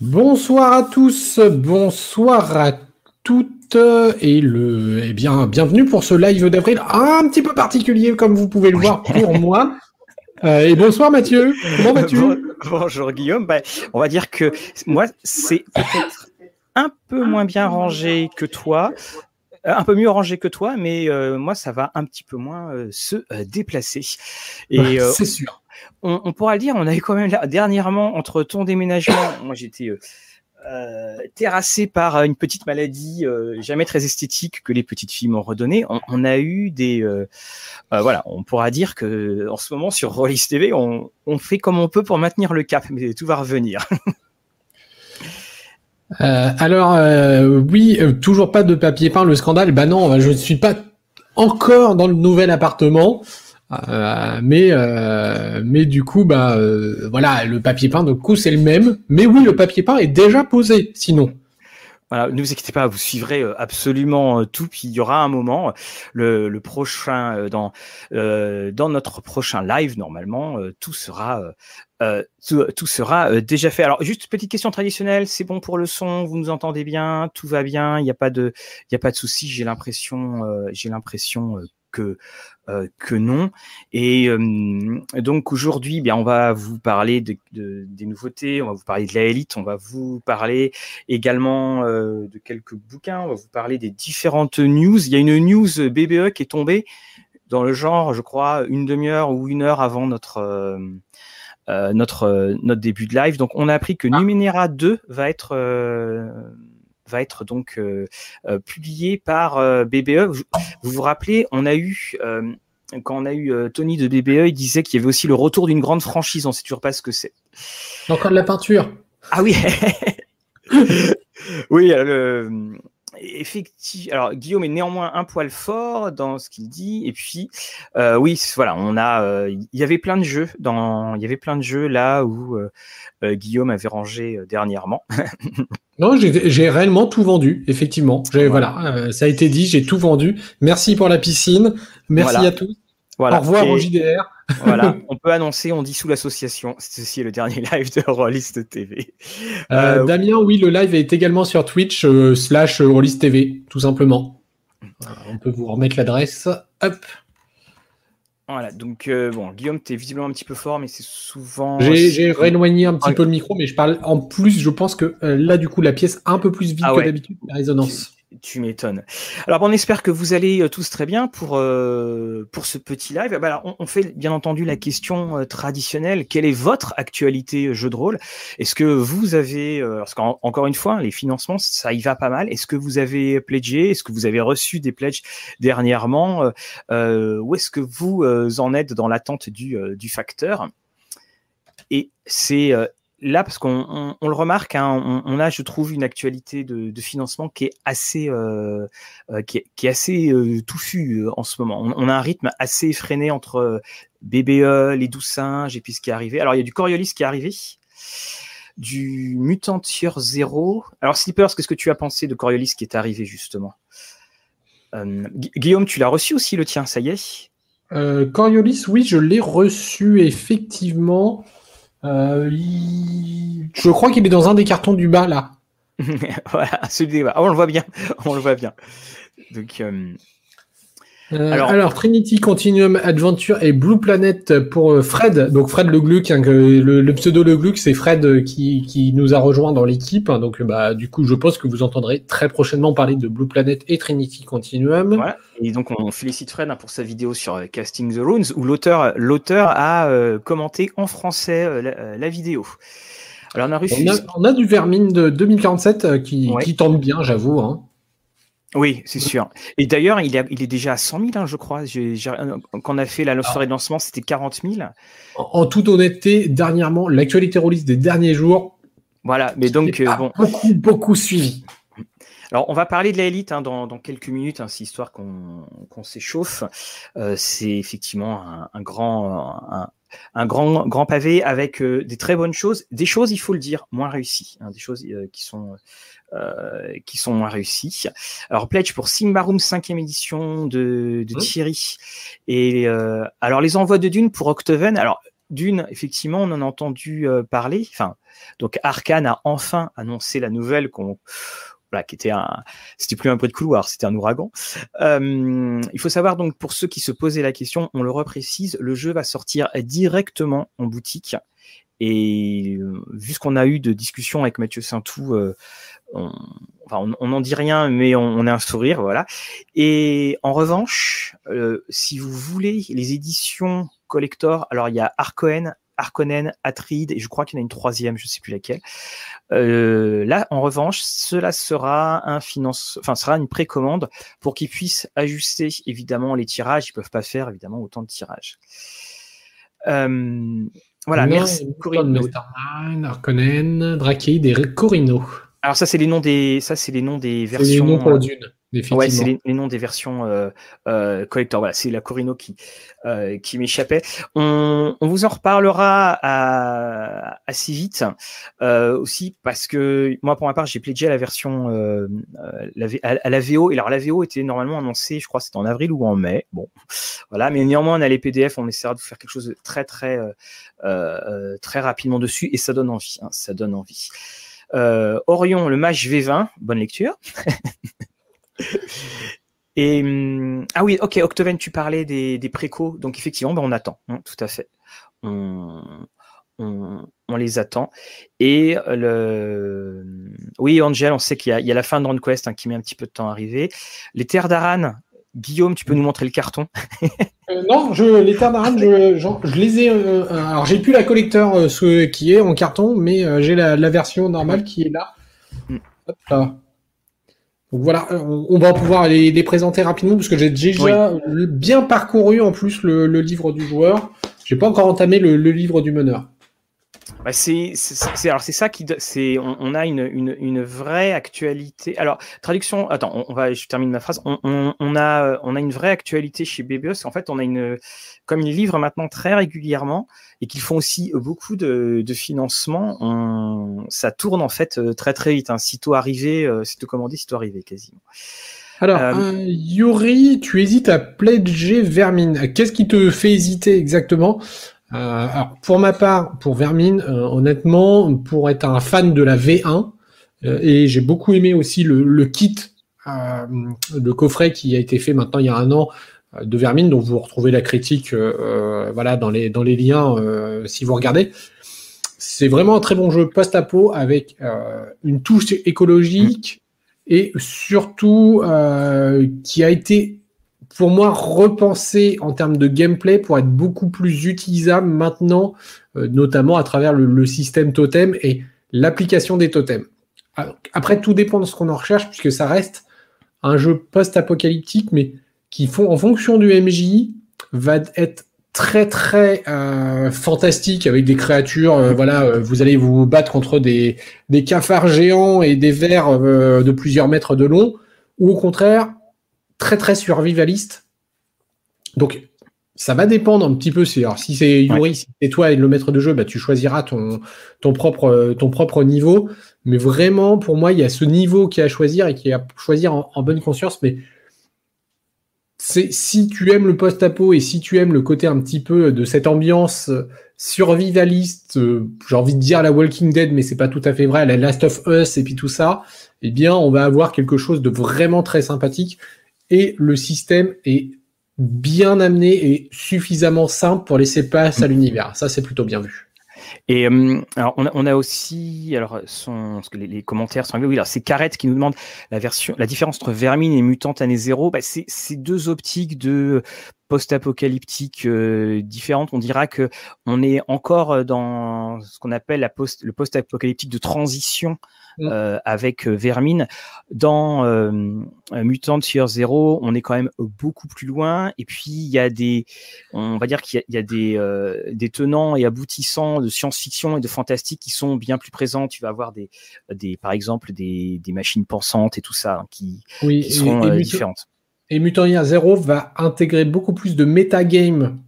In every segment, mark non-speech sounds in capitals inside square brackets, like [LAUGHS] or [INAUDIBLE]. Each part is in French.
Bonsoir à tous, bonsoir à toutes et le eh bien bienvenue pour ce live d'avril un petit peu particulier comme vous pouvez le voir pour [LAUGHS] moi. Euh, et bonsoir Mathieu, comment vas-tu? Bonjour Guillaume, bah, on va dire que moi c'est peut-être un peu moins bien rangé que toi, euh, un peu mieux rangé que toi, mais euh, moi ça va un petit peu moins se déplacer. Et c'est sûr on, pourra le dire, on avait quand même dernièrement, entre ton déménagement, [COUGHS] moi j'étais euh, euh, terrassé par une petite maladie euh, jamais très esthétique que les petites filles m'ont redonné. On, a eu des, voilà, on pourra dire que en ce moment sur Rollis TV, on, fait comme on peut pour maintenir le cap, mais tout va revenir. [LAUGHS] alors oui, toujours pas de papier peint, le scandale. Bah non, je ne suis pas encore dans le nouvel appartement. Euh, mais euh, mais du coup bah euh, voilà le papier peint de coup c'est le même mais oui le papier peint est déjà posé sinon voilà, ne vous inquiétez pas, vous suivrez absolument tout. Puis il y aura un moment, le, le prochain dans dans notre prochain live normalement, tout sera tout, tout, sera déjà fait. Alors juste petite question traditionnelle, c'est bon pour le son, vous nous entendez bien, tout va bien, il n'y a pas de il y a pas de souci. J'ai l'impression j'ai l'impression que euh, que non. Et euh, donc aujourd'hui, eh bien on va vous parler de, des nouveautés, on va vous parler de la élite, on va vous parler également euh, de quelques bouquins, on va vous parler des différentes news. Il y a une news BBE qui est tombée dans le genre, je crois, une demi-heure ou une heure avant notre notre notre début de live. Donc on a appris que ah. Numenera 2 va être va être donc euh, euh, publié par euh, BBE. Vous, vous rappelez, on a eu quand on a eu Tony de BBE, il disait qu'il y avait aussi le retour d'une grande franchise. On sait toujours pas ce que c'est. Encore de la peinture. Ah oui. [LAUGHS] oui, le, effectivement. Alors Guillaume est néanmoins un poil fort dans ce qu'il dit. Et puis, oui, voilà, on a. Il y avait plein de jeux dans. Il y avait plein de jeux là où Guillaume avait rangé dernièrement. [LAUGHS] Non, j'ai réellement tout vendu, effectivement. Voilà, euh, ça a été dit, j'ai tout vendu. Merci pour la piscine. Merci à tous. Voilà. Au revoir au JDR. Voilà, [LAUGHS] on peut annoncer, on dissout l'association. Ceci est le dernier [LAUGHS] live de Rollist TV. Euh, euh, Damien, oui, le live est également sur Twitch slash Rollist TV, tout simplement. on peut vous remettre l'adresse. Hop. Voilà, donc euh, bon, Guillaume, tu es visiblement un petit peu fort, mais c'est souvent. J'ai rééloigné un petit peu le micro, mais je parle en plus, je pense que euh, là, du coup, la pièce un peu plus vite ah que d'habitude, la résonance. Tu m'étonnes. Alors, on espère que vous allez euh, tous très bien pour, euh, pour ce petit live. Bah, on, fait bien entendu la question euh, traditionnelle. Quelle est votre actualité jeu de rôle? Est-ce que vous avez, parce qu'encore une fois, les financements, ça y va pas mal. Est-ce que vous avez pledgé? Est-ce que vous avez reçu des pledges dernièrement? Où est-ce que vous en êtes dans l'attente du, du facteur? Et c'est là, parce qu'on le remarque, hein, on, a, je trouve, une actualité de, financement qui est assez, euh, euh, qui, est, assez euh, touffue en ce moment. On, a un rythme assez effréné entre BBE, les Doux Singes et puis ce qui est arrivé. Alors, il y a du Coriolis qui est arrivé, du Mutantier Zero. Alors, Slippers, qu'est-ce que tu as pensé de Coriolis qui est arrivé justement? Guillaume, tu l'as reçu aussi le tien, ça y est? Coriolis, oui, je l'ai reçu effectivement. Euh, je crois qu'il est dans un des cartons du bas là. [LAUGHS] voilà, celui bas. on le voit bien, [LAUGHS] on le voit bien. Donc, euh, alors, Trinity Continuum Adventure et Blue Planet pour euh, Fred. Donc Fred Le Gluck, hein, le, pseudo Le Gluck, c'est Fred euh, qui, qui, nous a rejoint dans l'équipe. Hein. donc bah du coup, je pense que vous entendrez très prochainement parler de Blue Planet et Trinity Continuum. Voilà. Et donc on félicite Fred hein, pour sa vidéo sur Casting the Runes où l'auteur l'auteur a commenté en français la, vidéo. Alors on a, reçu... on, a, du Vermine de 2047 qui, qui tente bien, j'avoue. Hein. Oui, c'est sûr. Et d'ailleurs, il, il, est déjà à 100 000, hein, je crois. quand on a fait la soirée de lancement, c'était 40 000. En, toute honnêteté, dernièrement, l'actualité release des derniers jours. Voilà, mais donc, euh, bon. Beaucoup, beaucoup suivi. Alors, on va parler de l'élite hein, dans, quelques minutes, hein, c'est histoire qu'on s'échauffe. Euh, c'est effectivement un, grand, un, grand, grand pavé avec euh, des très bonnes choses, des choses, il faut le dire, moins réussies, hein, des choses qui sont euh, qui sont moins réussis. Alors pledge pour Simbarum 5 édition de, de mmh. Thierry. Et euh, alors les envois de Dune pour Octoven. Alors d'une, effectivement, on en a entendu parler. Enfin, donc Arkane a enfin annoncé la nouvelle qu'on voilà, qui était un, c'était plus un bruit de couloir, c'était un ouragan. Euh, il faut savoir donc pour ceux qui se posaient la question, on le reprécise, le jeu va sortir directement en boutique. Et euh, vu ce qu'on a eu de discussion avec Mathieu Saintou, euh, on, enfin, on n'en dit rien, mais on, on, a un sourire, voilà. Et en revanche, euh, si vous voulez les éditions collector, alors il y a Arcoen, Arconen, Atride, et je crois qu'il y en a une troisième, je ne sais plus laquelle. Euh, là, en revanche, cela sera un finance, enfin, sera une précommande pour qu'ils puissent ajuster évidemment les tirages. Ils peuvent pas faire évidemment autant de tirages. Euh, voilà, merci Corino. Arconen, Drakeid et Corino. Alors ça, c'est les noms des, ça, c'est les noms des versions. Les noms pour Dune. Ouais, c'est les, noms des versions euh, euh, collector. Voilà, c'est la Corino qui euh, qui m'échappait. On, on, vous en reparlera à, assez vite euh, aussi parce que moi, pour ma part, j'ai pledgé à la version euh, la, à, la VO. Et alors, la VO était normalement annoncée, je crois, c'était en avril ou en mai. Bon, voilà. Mais néanmoins, on a les PDF. On essaiera de faire quelque chose de très très très rapidement dessus et ça donne envie. Hein, ça donne envie. Orion, le match V20, bonne lecture. [LAUGHS] Et hum, ah oui, ok, Octoven, tu parlais des, des précos, donc effectivement, ben on attend, hein, tout à fait. On, on, on, les attend. Et le, oui, Angel, on sait qu'il y, y, a la fin de Run Quest hein, qui met un petit peu de temps à arriver. Les Terres d'Aran, Guillaume, tu peux nous montrer le carton? Euh, Non, je, les Terres d'Aran, je, je, les ai. Euh, alors, j'ai plus la collecteur euh, ce qui est en carton, mais euh, j'ai la, la, version normale qui est là. Mm. Hop là. Donc voilà, on va pouvoir les, les présenter rapidement parce que j'ai déjà bien parcouru en plus le, le livre du joueur. J'ai pas encore entamé le, le livre du meneur. Bah c'est alors c'est ça qui c'est on, on, a une, une, une, vraie actualité. Alors traduction. Attends, on, on, va je termine ma phrase. On, on, a on a une vraie actualité chez Bebios. En fait, on a une comme ils livrent maintenant très régulièrement et qu'ils font aussi beaucoup de, de financement. On, ça tourne en fait euh, très très vite. Hein. Sitôt arrivé, euh, sitôt commandé, sitôt arrivé quasiment. Alors, euh, euh, Yuri, tu hésites à pledger Vermine. Qu'est-ce qui te fait hésiter exactement? euh, alors pour ma part, pour Vermine, euh, honnêtement, pour être un fan de la V1, euh, et j'ai beaucoup aimé aussi le, le kit, le coffret qui a été fait maintenant il y a un an de Vermine, dont vous retrouvez la critique, voilà, dans les dans les liens si vous regardez. C'est vraiment un très bon jeu post-apo avec une touche écologique et surtout qui a été pour moi, repenser en termes de gameplay pour être beaucoup plus utilisable maintenant, euh, notamment à travers le, le, système totem et l'application des totems. Après, tout dépend de ce qu'on en recherche, puisque ça reste un jeu post-apocalyptique, mais qui, font, en fonction du MJ, va être très très euh, fantastique avec des créatures. Euh, voilà, euh, vous allez vous battre contre des, des cafards géants et des vers euh, de plusieurs mètres de long, ou au contraire très très survivaliste. Donc ça va dépendre un petit peu. Alors, si c'est Yuri, ouais. si c'est toi et le maître de jeu, bah, tu choisiras ton, ton, propre, ton propre niveau. Mais vraiment, pour moi, il y a ce niveau qui est à choisir et qui est à choisir en, en bonne conscience. Mais c'est si tu aimes le post-apo et si tu aimes le côté un petit peu de cette ambiance survivaliste, j'ai envie de dire la Walking Dead, mais c'est pas tout à fait vrai, la Last of Us et puis tout ça, eh bien, on va avoir quelque chose de vraiment très sympathique et le système est bien amené et suffisamment simple pour laisser place à l'univers. Ça, c'est plutôt bien vu. Et euh, alors on a, on a, aussi alors son les, les commentaires sont oui alors c'est Carrette qui nous demande la version la différence entre Vermine et Mutante année zéro bah, c'est c'est deux optiques de post-apocalyptique euh, différentes. On dira que on est encore dans ce qu'on appelle la post, le post-apocalyptique de transition mm. euh, avec euh, Vermine. Dans euh, Mutant Year Zero, on est quand même beaucoup plus loin. Et puis il y a des, on va dire qu'il y, y, a des, des tenants et aboutissants de science-fiction et de fantastique qui sont bien plus présents. Tu vas avoir des, des par exemple des, des machines pensantes et tout ça hein, qui, oui, qui sont et, et différentes. Et Mutant Year Zero va intégrer beaucoup plus de metagame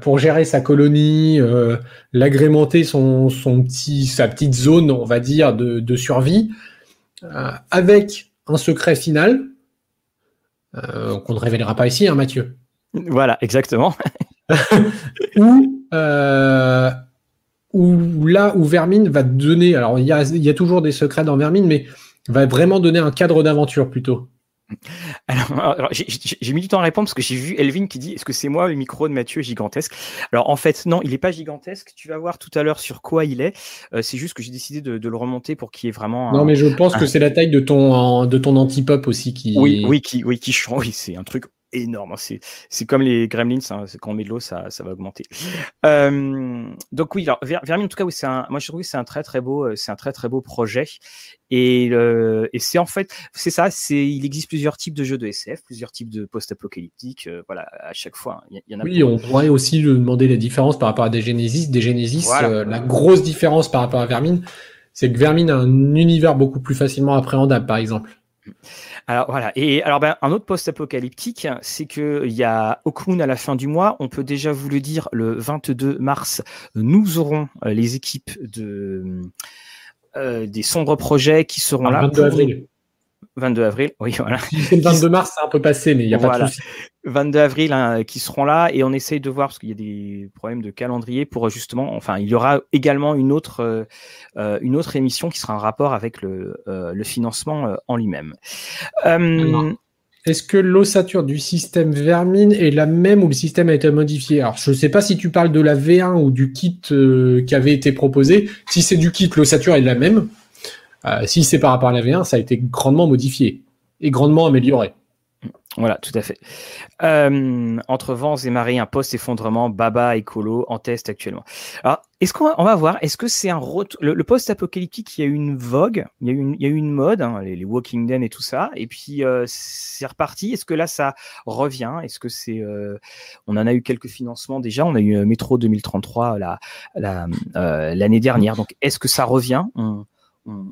pour gérer sa colonie, euh, l'agrémenter son, son petit, sa petite zone, on va dire, de, de survie, euh, avec un secret final euh, qu'on ne révélera pas ici, hein, Mathieu. Voilà, exactement. [LAUGHS] Ou euh, où là où Vermine va donner, alors il y a, y a toujours des secrets dans Vermine, mais va vraiment donner un cadre d'aventure plutôt. [LAUGHS] Alors, j'ai mis du temps à répondre parce que j'ai vu Elvin qui dit est-ce que c'est moi le micro de Mathieu gigantesque? Alors en fait non, il n'est pas gigantesque. Tu vas voir tout à l'heure sur quoi il est. Euh, c'est juste que j'ai décidé de, le remonter pour qu'il y ait vraiment. non mais je pense que c'est la taille de ton de ton antipop aussi qui. Oui oui qui oui qui change. Oui c'est un truc énorme. Hein. C'est comme les gremlins, hein. quand on met de l'eau, ça, ça, va augmenter. Euh, donc oui, alors Vermine, en tout cas, oui, c'est un, moi je trouve que c'est un très très beau, euh, c'est un très très beau projet. Et, euh, et c'est en fait, c'est ça, c'est, il existe plusieurs types de jeux de SF, plusieurs types de post-apocalyptiques. voilà, à chaque fois, il y, en a. Oui, on pourrait aussi lui demander la différence par rapport à des Genesis. Des Genesis, la grosse différence par rapport à Vermine, c'est que Vermine a un univers beaucoup plus facilement appréhendable, par exemple. Alors voilà. Et alors ben, un autre post-apocalyptique, c'est que il y a Okun à la fin du mois. On peut déjà vous le dire, le 22 mars, nous aurons euh, les équipes de euh, des sombres projets qui seront là. 22 avril. 22 avril, oui, [LAUGHS] voilà. c'est le 22 mars, c'est un peu passé, mais il n'y a pas de souci. 22 avril hein, qui seront là et on essaye de voir parce qu'il y a des problèmes de calendrier pour justement, enfin, il y aura également une autre, euh, euh, une autre émission qui sera en rapport avec le, euh, le financement en lui-même. Est-ce que l'ossature du système Vermine est la même ou le système a été modifié? Alors, je ne sais pas si tu parles de la V1 ou du kit qui avait été proposé. Si c'est du kit, l'ossature est la même. Si c'est par rapport à la V1, ça a été grandement modifié et grandement amélioré. Voilà, tout à fait. Euh, entre vents et marées, un post-effondrement, Baba et Colo en test actuellement. Alors, est-ce qu'on va, on va voir, est-ce que c'est un retour, le, post-apocalyptique, il y a eu une vogue, il y a eu une, mode, hein, les, Walking Dead et tout ça, et puis euh, c'est reparti. Est-ce que là, ça revient? Est-ce que c'est, euh, on en a eu quelques financements déjà, on a eu Métro 2033 la, l'année dernière, donc est-ce que ça revient?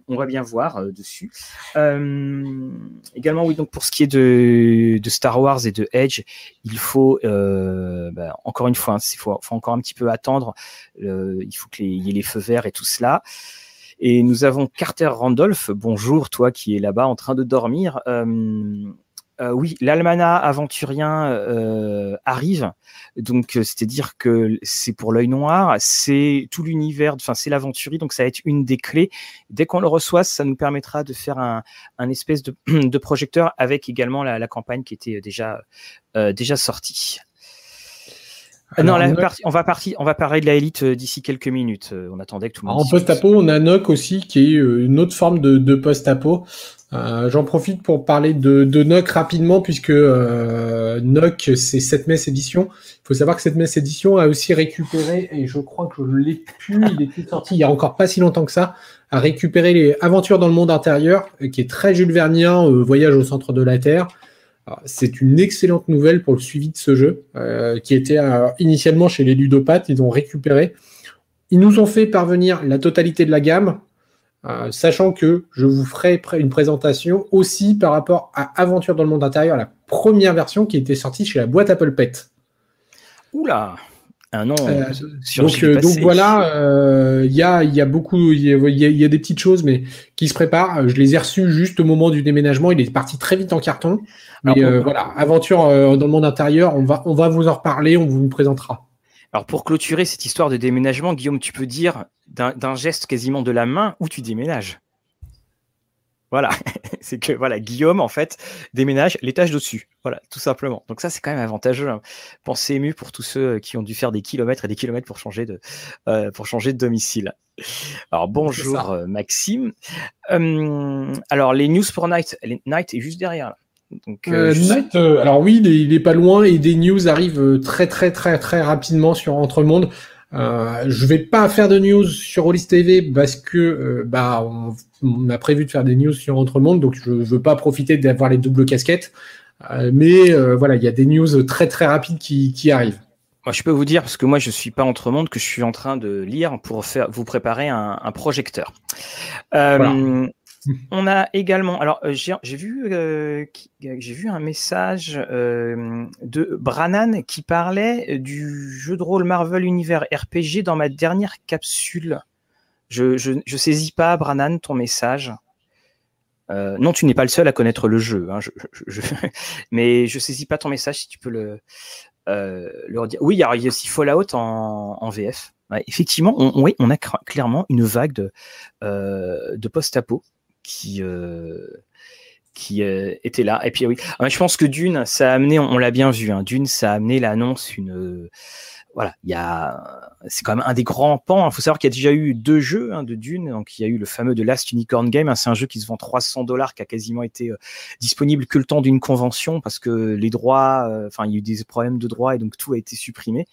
Va bien voir euh, dessus. Euh, également, oui, donc pour ce qui est de, Star Wars et de Edge, il faut, euh, bah, encore une fois, il faut, encore un petit peu attendre. il faut qu'il y ait les feux verts et tout cela. Et nous avons Carter Randolph. Bonjour, toi qui es là-bas en train de dormir. Euh, oui, l'almanach aventurien euh, arrive. Donc, euh, c'est-à-dire que c'est pour l'œil noir, c'est tout l'univers, enfin, c'est l'aventurie, donc ça va être une des clés. Dès qu'on le reçoit, ça nous permettra de faire un, espèce [CLEARS THROAT] de, projecteur avec également la, campagne qui était déjà, déjà sortie. non, on va partir, on va parler de la élite d'ici quelques minutes. On attendait que tout le monde. En post-apo, on a Noc aussi, qui est une autre forme de, de post-apo. Euh, j'en profite pour parler de, de NOC rapidement puisque euh, NOC c'est 7 mai édition. Il faut savoir que 7 mai édition a aussi récupéré et je crois que je l'ai pu, il est sorti il y a encore pas si longtemps que ça, a récupéré les Aventures dans le monde intérieur qui est très Jules Vernien, euh, Voyage au centre de la Terre. C'est une excellente nouvelle pour le suivi de ce jeu euh, qui était initialement chez les ludopathes. Ils ont récupéré. Ils nous ont fait parvenir la totalité de la gamme, euh, sachant que je vous ferai une présentation aussi par rapport à Aventure dans le monde intérieur, la première version qui était sortie chez la boîte Apple Pet. Oula un nom euh, donc, euh, donc, voilà, il y, a, y, a, beaucoup, il y, y, a, des petites choses, mais qui se préparent. Je les ai reçus juste au moment du déménagement. Il est parti très vite en carton. Mais voilà, aventure dans le monde intérieur, on va, on va vous en reparler, on vous présentera. Alors pour clôturer cette histoire de déménagement, Guillaume, tu peux dire d'un geste quasiment de la main où tu déménages. Voilà, [LAUGHS] c'est que voilà, Guillaume en fait déménage l'étage dessus. Voilà, tout simplement. Donc ça c'est quand même avantageux. Hein. Pensez ému pour tous ceux qui ont dû faire des kilomètres et des kilomètres pour changer de euh, pour changer de domicile. Alors bonjour euh, Maxime. Hum, alors les news pour Night, Night est juste derrière là. Donc, euh, euh, euh, alors oui, il est, pas loin et des news arrivent très très très très rapidement sur Entremonde. Euh, je vais pas faire de news sur Rollis TV parce que bah on, a prévu de faire des news sur Entremonde, donc je veux pas profiter d'avoir les doubles casquettes. mais voilà, il y a des news très très rapides qui, qui arrivent. Moi, je peux vous dire, parce que moi, je suis pas Entremonde, que je suis en train de lire pour faire, vous préparer un, un projecteur. Euh, [LAUGHS] on a également, alors euh, j'ai vu, euh, j'ai vu un message euh, de Branan qui parlait du jeu de rôle Marvel Univers RPG dans ma dernière capsule. Je, je, saisis pas, Branan, ton message. non, tu n'es pas le seul à connaître le jeu, hein, je, [LAUGHS] mais je saisis pas ton message si tu peux le, leur dire. Oui, il y a aussi Fallout en, en VF. effectivement, on, oui, on a clairement une vague de, de post-apo qui, qui était là. Et puis oui, ah, je pense que Dune, ça a amené, on, l'a bien vu, hein, Dune, ça a amené l'annonce une voilà, il y a, c'est quand même un des grands pans. Il faut savoir qu'il y a déjà eu deux jeux hein, de Dune. Donc, il y a eu le fameux de Last Unicorn Game. Hein, c'est un jeu qui se vend 300 dollars, qui a quasiment été euh, disponible que le temps d'une convention parce que les droits, euh, enfin, il y a eu des problèmes de droits et donc tout a été supprimé.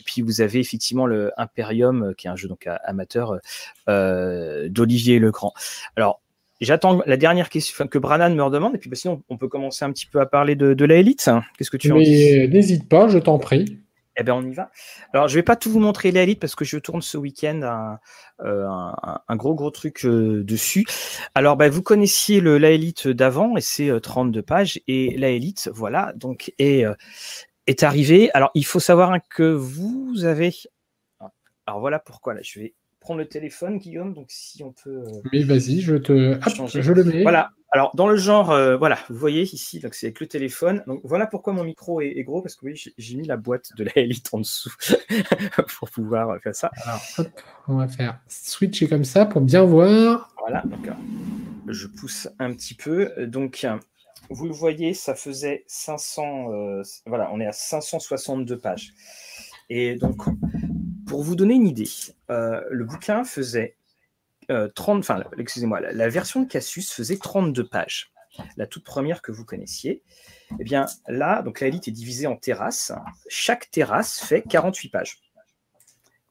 Et puis vous avez effectivement le Imperium, euh, qui est un jeu donc amateur d'Olivier Lecran. Alors J'attends la dernière question que Branan me redemande, et puis bah, sinon on peut commencer un petit peu à parler de, de la élite. Qu'est-ce que tu en dis? N'hésite pas, je t'en prie. Eh bien, on y va. Alors, je vais pas tout vous montrer l'élite parce que je tourne ce week-end un, euh, un, gros gros truc euh, dessus. Alors, bah, vous connaissiez le l'élite d'avant et c'est 32 euh, pages et l'élite, voilà, donc est est arrivé. Alors, il faut savoir que vous avez. Alors voilà pourquoi là, je vais prendre le téléphone, Guillaume. Donc, si on peut. Mais vas-y, je te. je le mets. Voilà. Alors, dans le genre, euh, voilà, vous voyez ici, donc c'est avec le téléphone. Donc, voilà pourquoi mon micro est, gros, parce que oui, j'ai mis la boîte de la [LAUGHS] Elite en dessous [LAUGHS] pour pouvoir faire ça. Alors, hop, on va faire switcher comme ça pour bien voir. Voilà, donc je pousse un petit peu. Donc, vous le voyez, ça faisait 500, euh, voilà, on est à 562 pages. Et donc, pour vous donner une idée, euh, le bouquin faisait 30, euh, enfin, excusez-moi, la, version de Cassius faisait 32 pages. La toute première que vous connaissiez. Eh bien, là, donc la élite est divisée en terrasses. Chaque terrasse fait 48 pages.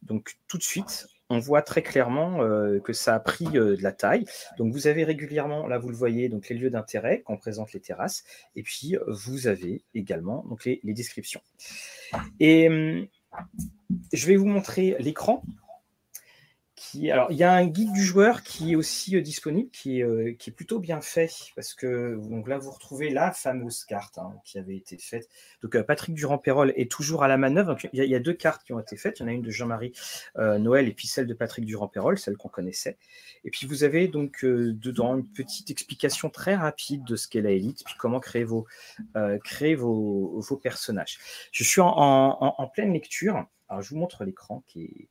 Donc, tout de suite, on voit très clairement euh, que ça a pris euh, de la taille. Donc vous avez régulièrement, là vous le voyez, donc les lieux d'intérêt quand on présente les terrasses, et puis vous avez également donc les, les descriptions. Et hum, je vais vous montrer l'écran alors, il y a un guide du joueur qui est aussi euh, disponible, qui est, euh, qui est, plutôt bien fait, parce que donc là, vous retrouvez la fameuse carte hein, qui avait été faite. Donc, euh, Patrick Durand-Pérol est toujours à la manœuvre. il, y a, deux cartes qui ont été faites. Il y en a une de Jean-Marie Noël et puis celle de Patrick Durand-Pérol, celle qu'on connaissait. Et puis, vous avez donc dedans une petite explication très rapide de ce qu'est la élite, puis comment créer vos, vos, personnages. Je suis en, en, pleine lecture. Alors, je vous montre l'écran qui est.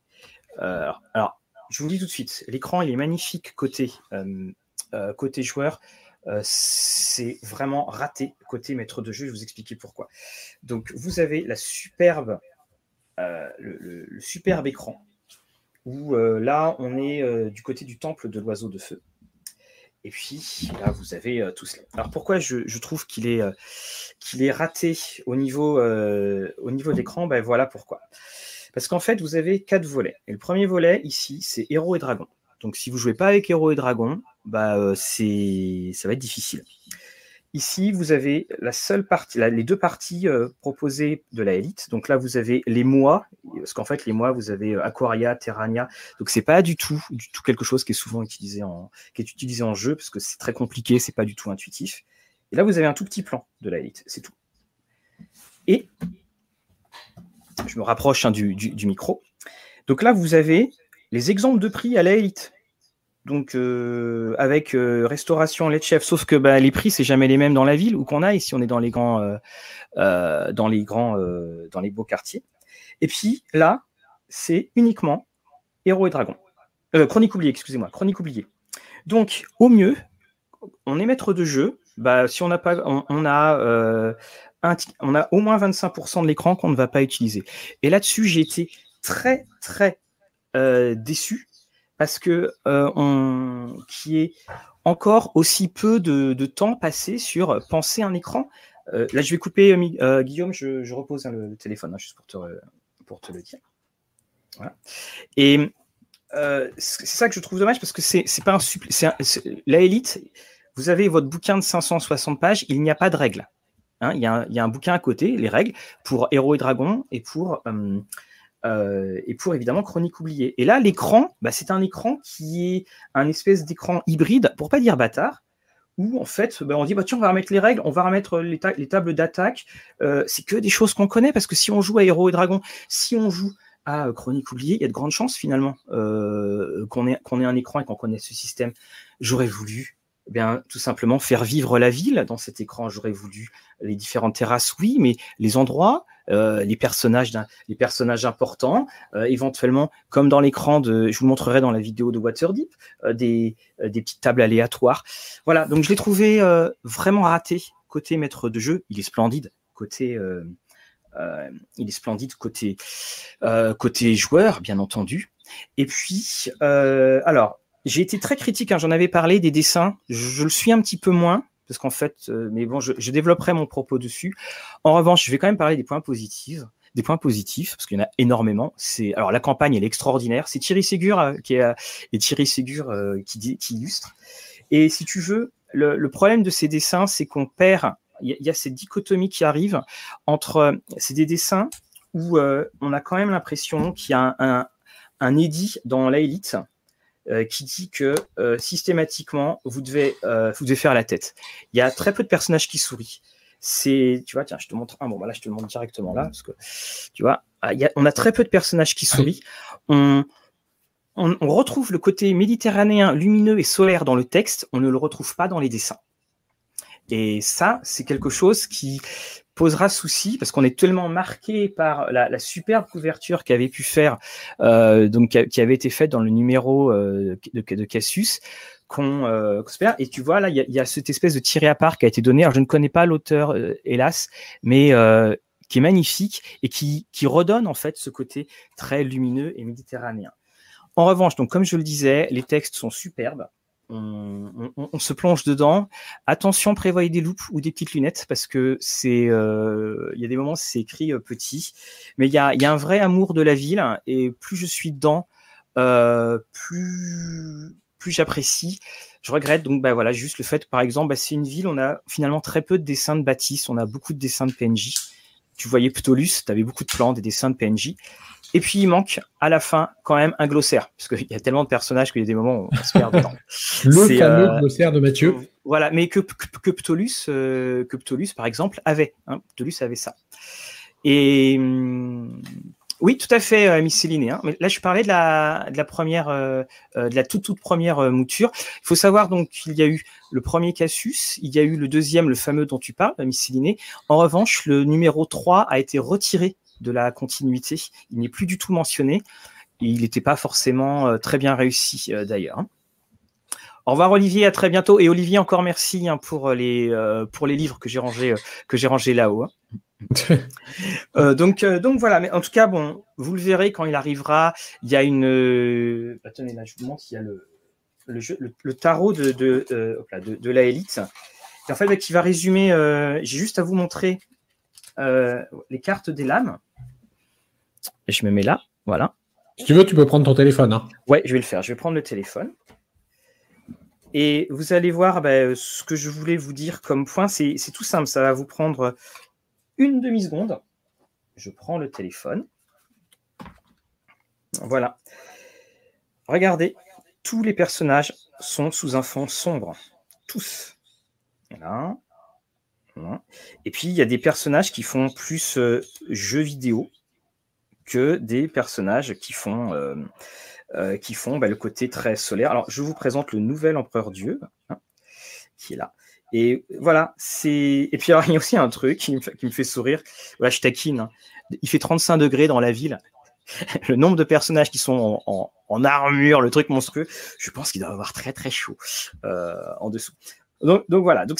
alors, je vous le dis tout de suite, l'écran il est magnifique côté, euh, euh, côté joueur. Euh, c'est vraiment raté côté maître de jeu. Je vais vous expliquer pourquoi. Donc vous avez la superbe, le, superbe écran où là on est du côté du temple de l'oiseau de feu. Et puis là, vous avez tout cela. Alors pourquoi je, trouve qu'il est, qu'il est raté au niveau, au niveau d'écran? Ben, Voilà pourquoi. Parce qu'en fait, vous avez quatre volets. Et le premier volet, ici, c'est héros et dragons. Donc, si vous jouez pas avec héros et dragons, bah, euh, ça va être difficile. Ici, vous avez la seule partie, les deux parties euh, proposées de la élite. Donc là, vous avez les mois, parce qu'en fait, les mois, vous avez euh, Aquaria, Terrania. Donc c'est pas du tout, du tout quelque chose qui est souvent utilisé en, qui est utilisé en jeu, parce que c'est très compliqué, c'est pas du tout intuitif. Et là, vous avez un tout petit plan de la élite, c'est tout. Et je me rapproche hein, du, micro. Donc là, vous avez les exemples de prix à la élite. Donc euh, avec euh, restauration, lait de chef, sauf que bah, les prix c'est jamais les mêmes dans la ville où qu'on aille si on est dans les grands, euh, dans les grands, dans les beaux quartiers. Et puis là, c'est uniquement héros et dragons. chronique oubliée, excusez-moi, chronique oubliée. Donc au mieux, on est maître de jeu. Bah, si on n'a pas, on a on a au moins 25% de l'écran qu'on ne va pas utiliser. Et là-dessus, j'ai été très, très euh, déçu parce que euh, qui est encore aussi peu de, temps passé sur penser un écran. Euh, là, je vais couper, Guillaume, je, repose hein, le, téléphone, hein, juste pour te, le dire. Et c'est ça que je trouve dommage parce que c'est pas un, la élite. Vous avez votre bouquin de 560 pages, il n'y a pas de règles. Hein, il, y a un, bouquin à côté, les règles, pour Héros et Dragons et pour, euh, euh, et pour évidemment Chronique oubliée. Et là, l'écran, bah, c'est un écran qui est un espèce d'écran hybride, pour pas dire bâtard, où en fait, bah, on dit bah, tiens, on va remettre les règles, on va remettre les, tables d'attaque. Euh, c'est que des choses qu'on connaît, parce que si on joue à Héros et Dragons, si on joue à Chronique oubliée, il y a de grandes chances finalement qu'on ait, qu'on ait un écran et qu'on connaisse ce système. J'aurais voulu eh bien, tout simplement faire vivre la ville. Dans cet écran, j'aurais voulu les différentes terrasses, oui, mais les endroits, euh, les personnages, les personnages importants, euh, éventuellement, comme dans l'écran de, je vous montrerai dans la vidéo de Waterdeep, euh, des, des petites tables aléatoires. Voilà, donc je l'ai trouvé vraiment raté côté maître de jeu. Il est splendide côté. il est splendide côté côté joueur, bien entendu. Et puis, alors, j'ai été très critique, hein, j'en avais parlé des dessins, je, le suis un petit peu moins, parce qu'en fait, euh, mais bon, je, développerai mon propos dessus. En revanche, je vais quand même parler des points positifs des points positifs, parce qu'il y en a énormément. C'est alors la campagne, elle est extraordinaire. C'est Thierry Ségur euh, qui est euh, Thierry Ségur qui, qui, illustre. Et si tu veux, le, problème de ces dessins, c'est qu'on perd. Il y, a cette dichotomie qui arrive entre c'est des dessins où on a quand même l'impression qu'il y a un, un, un édit dans la élite euh, qui dit que euh, systématiquement, vous devez, euh, vous devez faire la tête. Il y a très peu de personnages qui sourient. C'est, tu vois, tiens, je te montre un. Bon, bah là, je te le montre directement là, parce que, tu vois, ah, il y a, on a très peu de personnages qui sourient. On, on, on, retrouve le côté méditerranéen, lumineux et solaire dans le texte, on ne le retrouve pas dans les dessins. Et ça, c'est quelque chose qui posera souci parce qu'on est tellement marqué par la, superbe couverture qu'avait pu faire, euh, donc qui, avait été faite dans le numéro euh, de, de, Cassius, qu'on euh, Et tu vois là, il y a, cette espèce de tiré à part qui a été donné. Alors je ne connais pas l'auteur, euh, hélas, mais qui est magnifique et qui, qui redonne en fait ce côté très lumineux et méditerranéen. En revanche, donc comme je le disais, les textes sont superbes on, se plonge dedans. Attention, prévoyez des loupes ou des petites lunettes parce que c'est, euh, il y a des moments c'est écrit euh, petit, mais il y a, y a, un vrai amour de la ville et plus je suis dedans, euh, plus plus j'apprécie. Je regrette donc bah voilà juste le fait par exemple bah, c'est une ville on a finalement très peu de dessins de bâtisses, on a beaucoup de dessins de PNJ. Tu voyais Ptolus, tu avais beaucoup de plans, des dessins de PNJ. Et puis il manque à la fin quand même un glossaire, parce qu'il y a tellement de personnages qu'il y a des moments où on se perd dedans. [LAUGHS] le fameux euh, glossaire de Mathieu. Voilà, mais que, que, Ptolus, euh, que Ptolus, par exemple, avait. Hein, Ptolus avait ça. Et hum, oui, tout à fait, euh, Miss Céline. Hein. Mais là, je parlais de la, de la première, euh, de la toute toute première mouture. Il faut savoir donc qu'il y a eu le premier Cassius, il y a eu le deuxième, le fameux dont tu parles, Miss Céline. En revanche, le numéro 3 a été retiré de la continuité. Il n'est plus du tout mentionné. il n'était pas forcément euh, très bien réussi euh, d'ailleurs. Au revoir Olivier, à très bientôt. Et Olivier, encore merci hein, pour les euh, pour les livres que j'ai rangés rangés là-haut. Hein. Donc donc voilà. Mais en tout cas, bon, vous le verrez quand il arrivera. Il y a une. Attendez, là, je vous montre. Il y a le le, jeu, le, tarot de de, de, la élite. Et en fait, bah, qui va résumer. j'ai juste à vous montrer les cartes des lames. Et je me mets là, voilà. Si tu veux, tu peux prendre ton téléphone. Hein. Ouais, je vais le faire. Je vais prendre le téléphone. Et vous allez voir ben, ce que je voulais vous dire comme point. C'est tout simple. Ça va vous prendre une demi-seconde. Je prends le téléphone. Voilà. Regardez, tous les personnages sont sous un fond sombre. Tous. Et puis, il y a des personnages qui font plus euh, jeux vidéo que des personnages qui font, euh, euh, qui font bah, le côté très solaire. Alors, je vous présente le nouvel empereur Dieu, hein, qui est là. Et voilà, c'est. Et puis, il y a aussi un truc qui me fait, sourire. Voilà, je taquine. Hein. Il fait 35 degrés dans la ville. [LAUGHS] le nombre de personnages qui sont en, armure, le truc monstrueux, je pense qu'il doit avoir très très chaud euh, en dessous. Donc, voilà, donc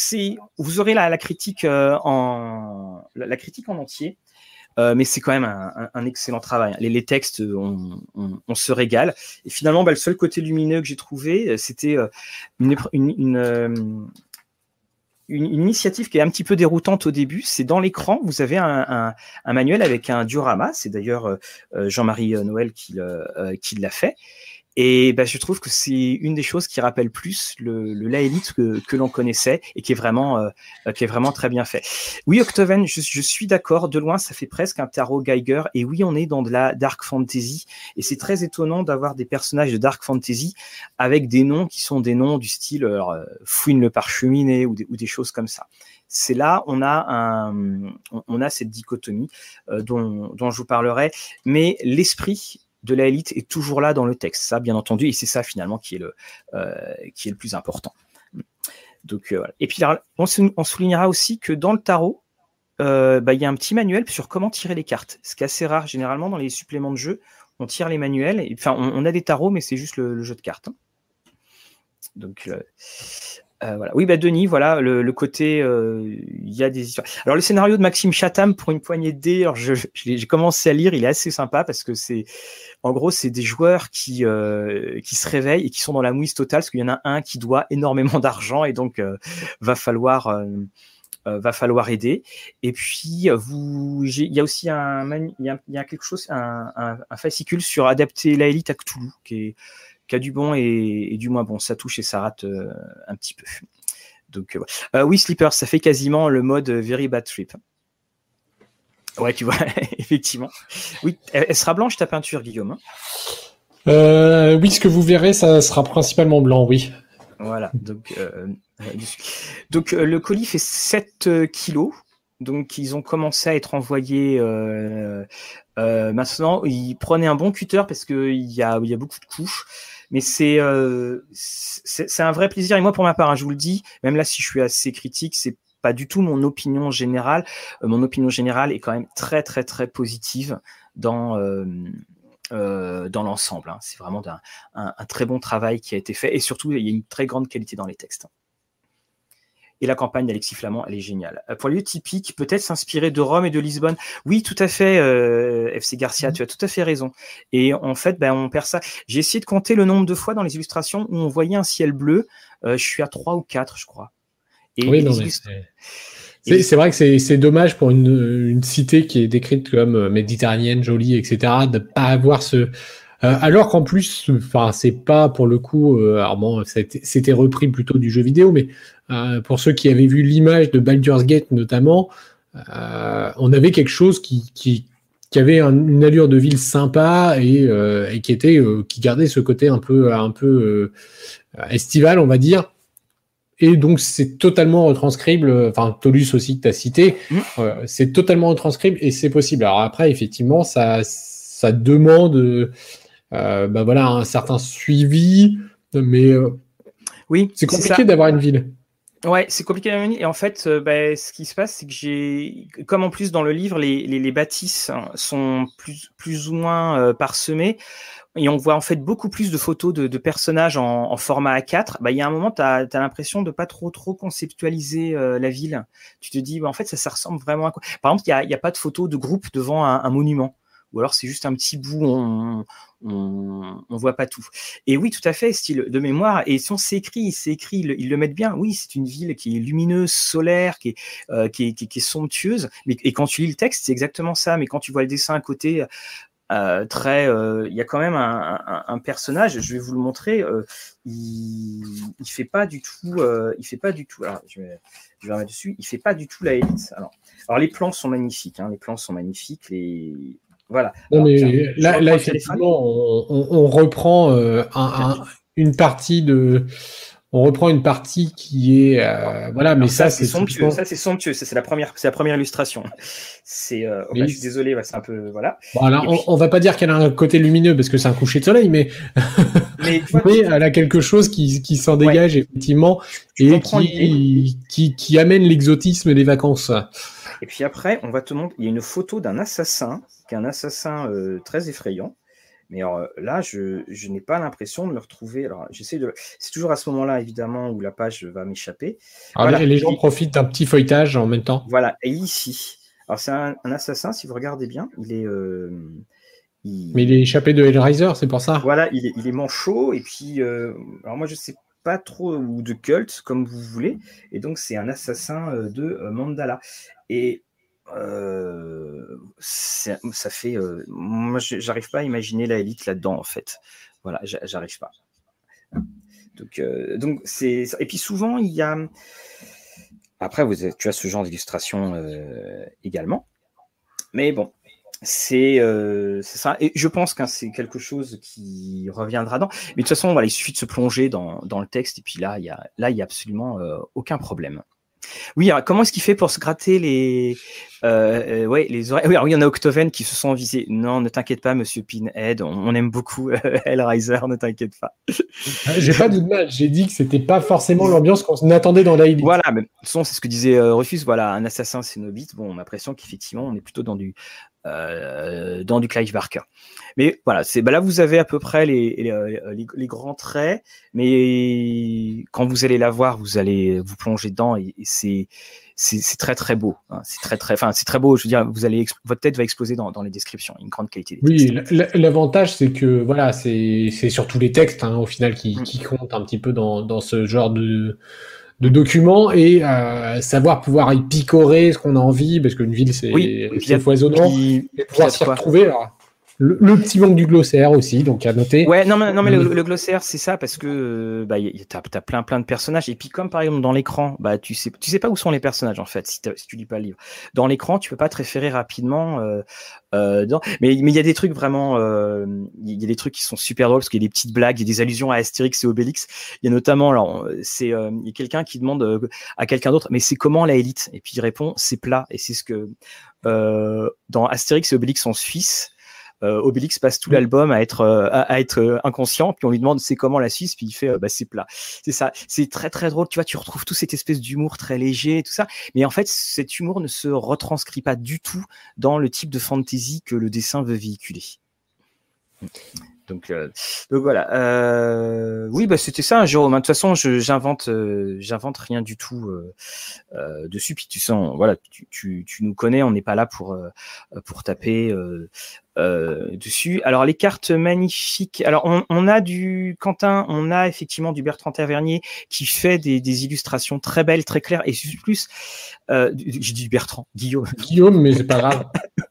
vous aurez la, critique en la, critique en entier. Euh, mais c'est quand même un, excellent travail. Les, textes, on, se régale. Et finalement, bah, le seul côté lumineux que j'ai trouvé, euh, c'était euh, une, initiative qui est un petit peu déroutante au début. C'est dans l'écran, vous avez un, manuel avec un diorama. C'est d'ailleurs Jean-Marie Noël qui l'a fait. Et ben, je trouve que c'est une des choses qui rappelle plus le, le Laélite que, que l'on connaissait et qui est vraiment, euh, qui est vraiment très bien fait. Oui, Octoven, je, je suis d'accord. De loin, ça fait presque un tarot Geiger. Et oui, on est dans de la dark fantasy. Et c'est très étonnant d'avoir des personnages de dark fantasy avec des noms qui sont des noms du style euh, Fouine le parcheminé ou des, ou des choses comme ça c'est là on a un, on a cette dichotomie euh, dont, dont je vous parlerai, mais l'esprit de la élite est toujours là dans le texte, ça bien entendu, et c'est ça finalement qui est le, euh, plus important. Donc, voilà. Et puis, on, soulignera aussi que dans le tarot, bah, il y a un petit manuel sur comment tirer les cartes. Ce qui est assez rare, généralement, dans les suppléments de jeu, on tire les manuels. Enfin, on, a des tarots, mais c'est juste le, jeu de cartes. Hein. Donc, euh, voilà. Oui, bah Denis, voilà le, côté, euh, il y a des histoires. Alors le scénario de Maxime Chatham pour une poignée de dés, j'ai commencé à lire, il est assez sympa parce que c'est, en gros, c'est des joueurs qui euh, qui se réveillent et qui sont dans la mouise totale parce qu'il y en a un qui doit énormément d'argent et donc va falloir va falloir aider. Et puis vous, il y a aussi un, y a, y a quelque chose, un, un, un fascicule sur adapter la élite à Cthulhu qui est qui a du bon et, du moins bon. Ça touche et ça rate euh, un petit peu. Donc, euh, euh, oui, Sleeper, ça fait quasiment le mode Very Bad Trip. Ouais, tu vois, [LAUGHS] effectivement. Oui, elle, sera blanche ta peinture, Guillaume. Hein? Oui, ce que vous verrez, ça sera principalement blanc, oui. Voilà, donc, donc le colis fait 7 kilos. Donc ils ont commencé à être envoyés maintenant. Ils prenaient un bon cutter parce qu'il y a, y a beaucoup de couches. Mais euh, c'est c'est un vrai plaisir. Et moi, pour ma part, hein, je vous le dis, même là, si je suis assez critique, c'est pas du tout mon opinion générale. Euh, mon opinion générale est quand même très très très positive dans euh, dans l'ensemble. Hein. C'est vraiment un, un, très bon travail qui a été fait et surtout il y a une très grande qualité dans les textes. Et la campagne d'Alexis Flamand, elle est géniale. Euh, pour lieu typique, peut-être s'inspirer de Rome et de Lisbonne. Oui, tout à fait, euh, FC Garcia, mhm. tu as tout à fait raison. Et en fait, ben, on perd ça. J'ai essayé de compter le nombre de fois dans les illustrations où on voyait un ciel bleu. Euh, je suis à trois ou quatre, je crois. Et oui, non, c'est vrai que c'est dommage pour une, une, cité qui est décrite comme méditerranéenne, jolie, etc., de pas avoir ce, euh, alors qu'en plus, enfin, c'est pas pour le coup, euh, alors bon, c'était repris plutôt du jeu vidéo, mais euh, pour ceux qui avaient vu l'image de Baldur's Gate notamment, euh, on avait quelque chose qui, qui, qui avait une allure de ville sympa et, euh, et qui était, qui gardait ce côté un peu, un peu estival, on va dire. Et donc, c'est totalement retranscrible. Enfin, Tolus aussi que tu as cité, mmh. c'est totalement retranscrible et c'est possible. Alors après, effectivement, ça, ça demande bah voilà, un certain suivi, mais oui, c'est compliqué d'avoir une ville. Ouais, c'est compliqué une ville. Et en fait, euh, bah, ce qui se passe, c'est que j'ai, comme en plus dans le livre, les, les, bâtisses sont plus, plus ou moins parsemées et on voit en fait beaucoup plus de photos de, de personnages en, format A4, bah, il y a un moment, tu as, l'impression de pas trop trop conceptualiser la ville. Tu te dis, bah, en fait, ça, ressemble vraiment à quoi? Par exemple, il n'y a, y a, pas de photos de groupe devant un, monument ou alors c'est juste un petit bout, on, voit pas tout. Et oui, tout à fait, style de mémoire. Et si on s'écrit, écrit, ils, le mettent bien. Oui, c'est une ville qui est lumineuse, solaire, qui est, euh, qui, est, somptueuse. Mais et quand tu lis le texte, c'est exactement ça. Mais quand tu vois le dessin à côté, euh, très, euh, il y a quand même un, personnage. Je vais vous le montrer. Il, il fait pas du tout. Il fait pas du tout. Alors, je vais, je vais remettre dessus. Il fait pas du tout la élite. Alors, les plans sont magnifiques. Hein, les plans sont magnifiques. Les voilà. mais là, là effectivement, on, reprend euh, une partie de. On reprend une partie qui est euh, voilà, mais ça, c'est somptueux. Ça c'est somptueux. c'est la première, c'est la première illustration. C'est. Euh, je suis désolé, c'est un peu voilà. Voilà, on, va pas dire qu'elle a un côté lumineux parce que c'est un coucher de soleil, mais [LAUGHS] mais, [LAUGHS] elle a quelque chose qui, qui s'en dégage effectivement et qui, qui, qui amène l'exotisme des vacances. Et puis après, on va te montrer. Il y a une photo d'un assassin qui est un assassin euh, très effrayant. Mais alors, là, je, je n'ai pas l'impression de le retrouver. Alors, j'essaie de. C'est toujours à ce moment-là, évidemment, où la page va m'échapper. Voilà. Les gens profitent d'un petit feuilletage en même temps. Voilà. Et ici, alors c'est un, assassin. Si vous regardez bien, il est. Euh, Mais il est échappé de Hellraiser, c'est pour ça. Voilà, il est, il est manchot. Et puis, euh, alors moi, je sais pas trop ou de culte, comme vous voulez. Et donc, c'est un assassin de Mandala. Et euh, ça fait. Euh, moi, j'arrive pas à imaginer la élite là-dedans, en fait. Voilà, j'arrive pas. Donc, euh, donc c'est. Et puis souvent, il y a. Après, tu as ce genre d'illustration également. Mais bon, c'est ça. Et je pense que c'est quelque chose qui reviendra dans. Mais de toute façon, voilà, il suffit de se plonger dans, dans le texte. Et puis là, il y a, a absolument aucun problème. Oui, comment est-ce qu'il fait pour se gratter les, euh, ouais, les oreilles? Oui, il y en a Octoven qui se sont visés. Non, ne t'inquiète pas, Monsieur Pinhead. On, aime beaucoup [LAUGHS] Hellraiser. Ne t'inquiète pas. J'ai pas de mal. J'ai dit que c'était pas forcément l'ambiance qu'on attendait dans la Voilà, mais c'est ce que disait Rufus. Voilà, un assassin, c'est Nobit. Bon, on a l'impression qu'effectivement, on est plutôt dans du euh, dans du Clive Barker. Mais voilà, c'est bah là vous avez à peu près les, les, grands traits, mais quand vous allez la voir, vous allez vous plonger dedans et, c'est c'est très très beau. Hein. C'est très très, enfin c'est très beau. Je veux dire, vous allez votre tête va exploser dans, dans les descriptions. Une grande qualité. oui, l'avantage c'est que voilà, c'est c'est surtout les textes hein, au final qui, mm. qui comptent un petit peu dans, dans ce genre de de documents et euh, savoir pouvoir y picorer ce qu'on a envie, parce qu'une ville, c'est oui, foisonnant, et pouvoir s'y retrouver. Alors, le, petit manque du glossaire aussi, donc à noter. Ouais, non, mais, non, mais le, glossaire, c'est ça, parce que bah, t'as as plein, plein de personnages. Et puis, comme par exemple dans l'écran, bah, tu sais, tu sais pas où sont les personnages, en fait, si, si tu lis pas le livre. Dans l'écran, tu peux pas te référer rapidement. Euh, euh, mais il y a des trucs vraiment, euh, il y a des trucs qui sont super drôles parce qu'il y a des petites blagues, il y a des allusions à Astérix et Obélix. Il y a notamment, alors, c'est euh, il y a quelqu'un qui demande euh, à quelqu'un d'autre, mais c'est comment la élite? Et puis il répond, c'est plat. Et c'est ce que dans Astérix et Obélix en Suisse, euh, Obélix passe tout l'album à être euh, à, être euh, inconscient, puis on lui demande c'est comment la Suisse, puis il fait bah c'est plat. C'est ça, c'est très très drôle. Tu vois, tu retrouves tout cette espèce d'humour très léger, tout ça. Mais en fait, cet humour ne se retranscrit pas du tout dans le type de fantasy que le dessin veut véhiculer. Donc, donc voilà. Euh, oui, bah c'était ça, Jérôme. De toute façon, j'invente, j'invente rien du tout dessus. Puis tu sens, voilà, tu, tu, tu nous connais. On n'est pas là pour pour taper euh, dessus. Alors les cartes magnifiques. Alors on, on, a du Quentin, on a effectivement du Bertrand Tavernier qui fait des, des illustrations très belles, très claires et plus. Euh, J'ai dit Bertrand, Guillaume. Guillaume, mais c'est pas grave.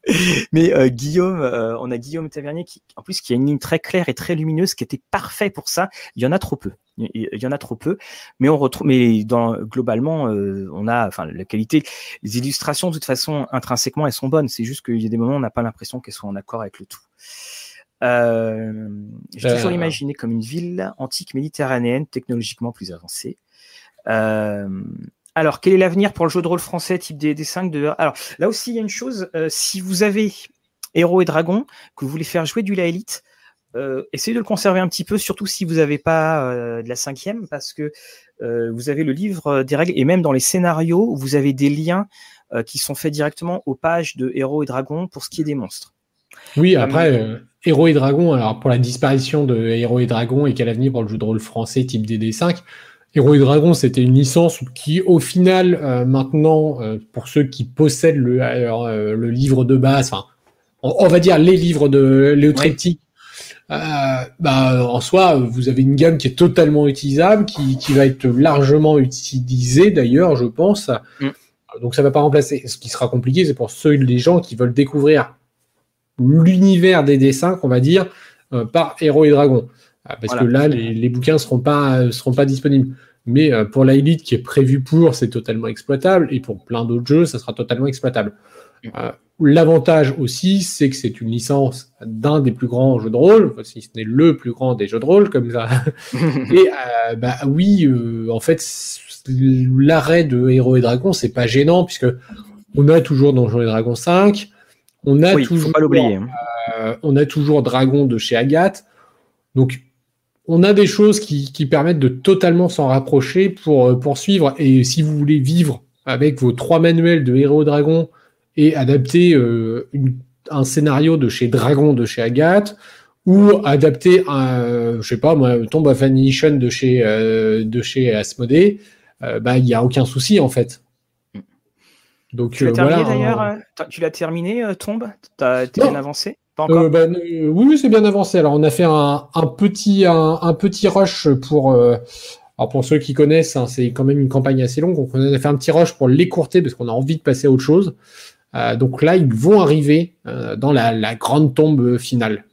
[LAUGHS] mais euh, Guillaume, euh, on a Guillaume Tavernier qui, en plus, qui a une ligne très claire et très lumineuse, qui était parfait pour ça. Il y en a trop peu. Il y en a trop peu, mais on retrouve, mais dans globalement, euh, on a, enfin, la qualité, les illustrations de toute façon intrinsèquement elles sont bonnes. C'est juste qu'il y a des moments où on n'a pas l'impression qu'elles soient en accord avec le tout. Euh, J'ai toujours imaginé comme une ville antique méditerranéenne technologiquement plus avancée. Euh, alors, quel est l'avenir pour le jeu de rôle français type D5 de... Alors, là aussi, il y a une chose. Euh, si vous avez Héros et Dragons, que vous voulez faire jouer du La Elite, euh, essayez de le conserver un petit peu, surtout si vous n'avez pas euh, de la cinquième, parce que euh, vous avez le livre des règles et même dans les scénarios, vous avez des liens qui sont faits directement aux pages de Héros et Dragons pour ce qui est des monstres. Oui, après, Héros et Dragons, alors pour la disparition de Héros et Dragons et quel avenir pour le jeu de rôle français type DD5, Héros et Dragons, c'était une licence qui, au final, maintenant, pour ceux qui possèdent le, le livre de base, enfin, on, va dire les livres de Léo euh, bah, en soi, vous avez une gamme qui est totalement utilisable, qui, qui va être largement utilisée d'ailleurs, je pense. Mm. Donc ça va pas remplacer. Ce qui sera compliqué, c'est pour ceux les gens qui veulent découvrir l'univers des dessins, qu'on va dire, euh, par Héros et Dragons. Euh, parce que là, les, les, bouquins seront pas seront pas disponibles. Mais pour la Elite qui est prévu pour, c'est totalement exploitable. Et pour plein d'autres jeux, ça sera totalement exploitable. Mm. L'avantage aussi, c'est que c'est une licence d'un des plus grands jeux de rôle, si ce n'est le plus grand des jeux de rôle, comme ça. [LAUGHS] et euh, bah oui, euh, en fait, l'arrêt de Héros et Dragons, c'est pas gênant puisque on a toujours Donjons et Dragons 5, on a toujours, pas hein. euh, on a toujours Dragon de chez Agathe, donc on a des choses qui, qui permettent de totalement s'en rapprocher pour poursuivre. Et si vous voulez vivre avec vos trois manuels de Héros et Dragons et adapter euh, un scénario de chez Dragon, de chez Agathe, ou adapter un, je sais pas moi, Tomb of Annihilation de chez euh, de chez Asmodée, euh, bah il y a aucun souci en fait. Donc tu l'as terminé d'ailleurs. Tu l'as terminé Tomb? T'as bien avancé? Pas encore? Bah, oui, c'est bien avancé. Alors on a fait un, un petit un, un, petit rush pour alors pour ceux qui connaissent, hein, c'est quand même une campagne assez longue. Donc on a fait un petit rush pour l'écourter parce qu'on a envie de passer à autre chose. Euh, donc là, ils vont arriver euh, dans la, grande tombe finale.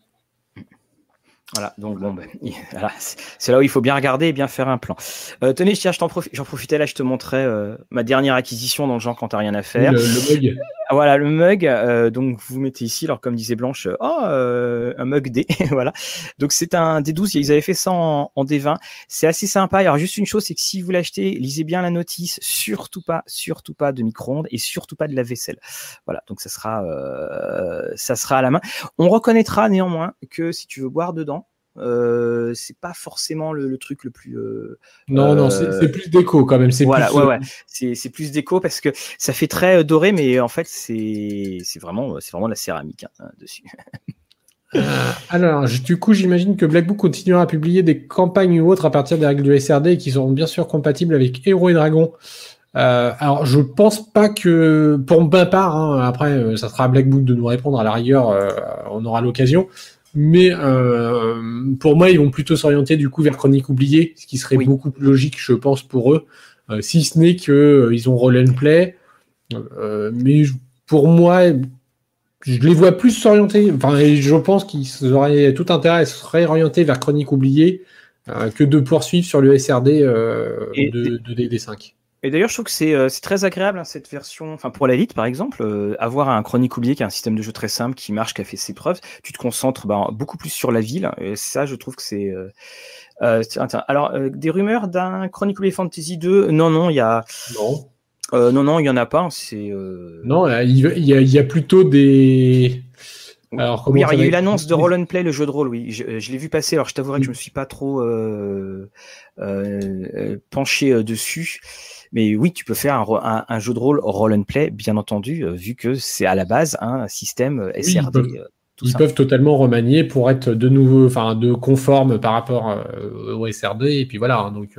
Voilà, donc bon, ben, [LAUGHS] voilà, c'est là où il faut bien regarder et bien faire un plan. Euh, tenez, tiens, j'en profitais là, je te montrais euh, ma dernière acquisition dans le genre quand t'as rien à faire. Le, le mug. Voilà, le mug. Euh, donc vous mettez ici, alors comme disait Blanche, oh, un mug D, [LAUGHS] voilà. Donc c'est un D12, ils avaient fait ça en, en D20. C'est assez sympa. Alors juste une chose, c'est que si vous l'achetez, lisez bien la notice, surtout pas, surtout pas de micro-ondes et surtout pas de la vaisselle. Voilà, donc ça sera, ça sera à la main. On reconnaîtra néanmoins que si tu veux boire dedans, euh, c'est pas forcément le, truc le plus. Euh, non, non, c'est euh, plus déco quand même. Voilà, plus, ouais, ouais. C'est plus déco parce que ça fait très doré, mais en fait, c'est vraiment, c'est vraiment de la céramique hein, dessus. [LAUGHS] alors, du coup, j'imagine que Black Book continuera à publier des campagnes ou autres à partir des règles du SRD et qui seront bien sûr compatibles avec Héros et Dragons. alors, je pense pas que, pour ma part, hein, après, ça sera à Black Book de nous répondre à la rigueur, on aura l'occasion. Mais euh, pour moi, ils vont plutôt s'orienter du coup vers Chronique oubliée, ce qui serait beaucoup plus logique, je pense, pour eux. Euh, si ce n'est que euh, ont roll and play. Mais pour moi, je les vois plus s'orienter. Enfin, je pense qu'ils auraient tout intérêt à se réorienter vers Chronique oubliée que de poursuivre sur le SRD de, de DD5. Et d'ailleurs, je trouve que euh, c'est très agréable hein, cette version, enfin pour l'élite par exemple, euh, avoir un chronique oublié qui est un système de jeu très simple, qui marche, qui a fait ses preuves. Tu te concentres ben, beaucoup plus sur la ville. Et ça, je trouve que c'est. Euh, alors, des rumeurs d'un chronique oublié Fantasy 2 Non, non, il y a. Non. non, non, il y en a pas. C'est. Non, il y, a, y, a, plutôt des. Alors, oui, il y a eu l'annonce de Roll and Play, le jeu de rôle, oui. Je, je l'ai vu passer. Alors, je t'avouerai que je me suis pas trop penché dessus. Mais oui, tu peux faire un, jeu de rôle roll and play, bien entendu, euh, vu que c'est à la base un système SRD. Euh, ils peuvent, totalement remanier pour être de nouveau, enfin, de conforme par rapport euh, au SRD. Et puis voilà, hein, donc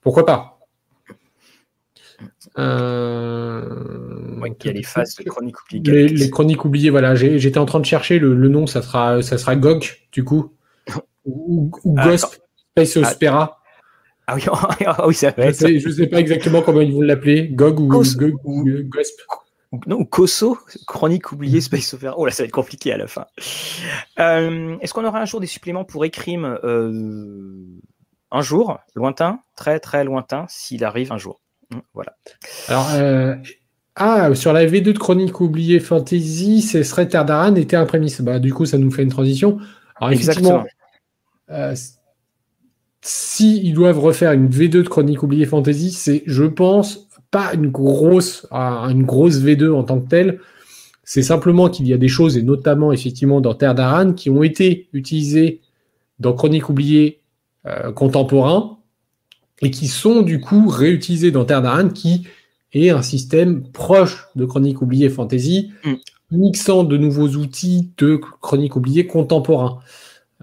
pourquoi pas. Euh... il y a les phases de chroniques oubliées. Les, chroniques oubliées, voilà. J'étais en train de chercher le, nom, ça sera, ça sera GOG, du coup. [LAUGHS] Ou, ou ah, Ghost Space ah, Opera. [LAUGHS] Ah oui, ah oui ça va être. Je ne sais pas exactement comment ils vont l'appeler, GOG ou, GOG ou GOSP. Non, COSO, chronique oubliée Space Opera. Oh là, ça va être compliqué à la fin. Euh, est-ce qu'on aura un jour des suppléments pour Ecrime euh, Un jour, lointain, très très lointain, s'il arrive un jour? Hum, voilà. Alors, euh, ah, sur la V2 de chronique oubliée Fantasy, ce serait Terre d'Aran et Terre Prémisse. Bah, du coup, ça nous fait une transition. Alors, Exactement si ils doivent refaire une V2 de Chronique oubliée Fantasy, c'est, je pense, pas une grosse, une grosse V2 en tant que telle. C'est simplement qu'il y a des choses, et notamment effectivement dans Terre d'Aran, qui ont été utilisées dans Chronique oubliée euh, contemporain, et qui sont du coup réutilisées dans Terre d'Aran, qui est un système proche de Chronique oubliée Fantasy, mm. mixant de nouveaux outils de Chronique oubliée contemporain.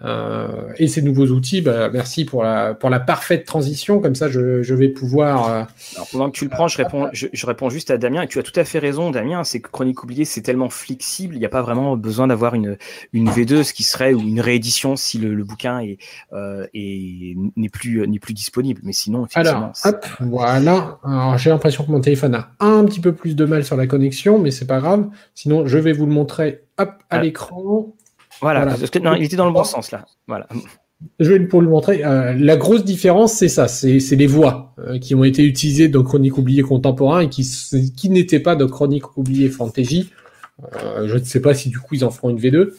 Euh, et ces nouveaux outils, bah, merci pour la, pour la parfaite transition. Comme ça, je, je vais pouvoir. Euh, Alors, pendant que tu le prends, je réponds, je, je, réponds juste à Damien. Et tu as tout à fait raison, Damien. C'est que Chronique oubliée, c'est tellement flexible. Il n'y a pas vraiment besoin d'avoir une, une V2, ce qui serait ou une réédition si le, le bouquin est, euh, n'est plus, n'est plus disponible. Mais sinon, Alors, hop, voilà. Alors, j'ai l'impression que mon téléphone a un petit peu plus de mal sur la connexion, mais c'est pas grave. Sinon, je vais vous le montrer hop, à ah. l'écran. Voilà, Parce que, non, il était dans le bon sens là. Voilà. Je vais pour le montrer. Euh, la grosse différence, c'est ça, c'est les voix euh, qui ont été utilisées dans Chronique oubliée contemporain et qui, qui n'étaient pas dans Chronique oubliée fantasy. Euh, je ne sais pas si du coup ils en feront une V2.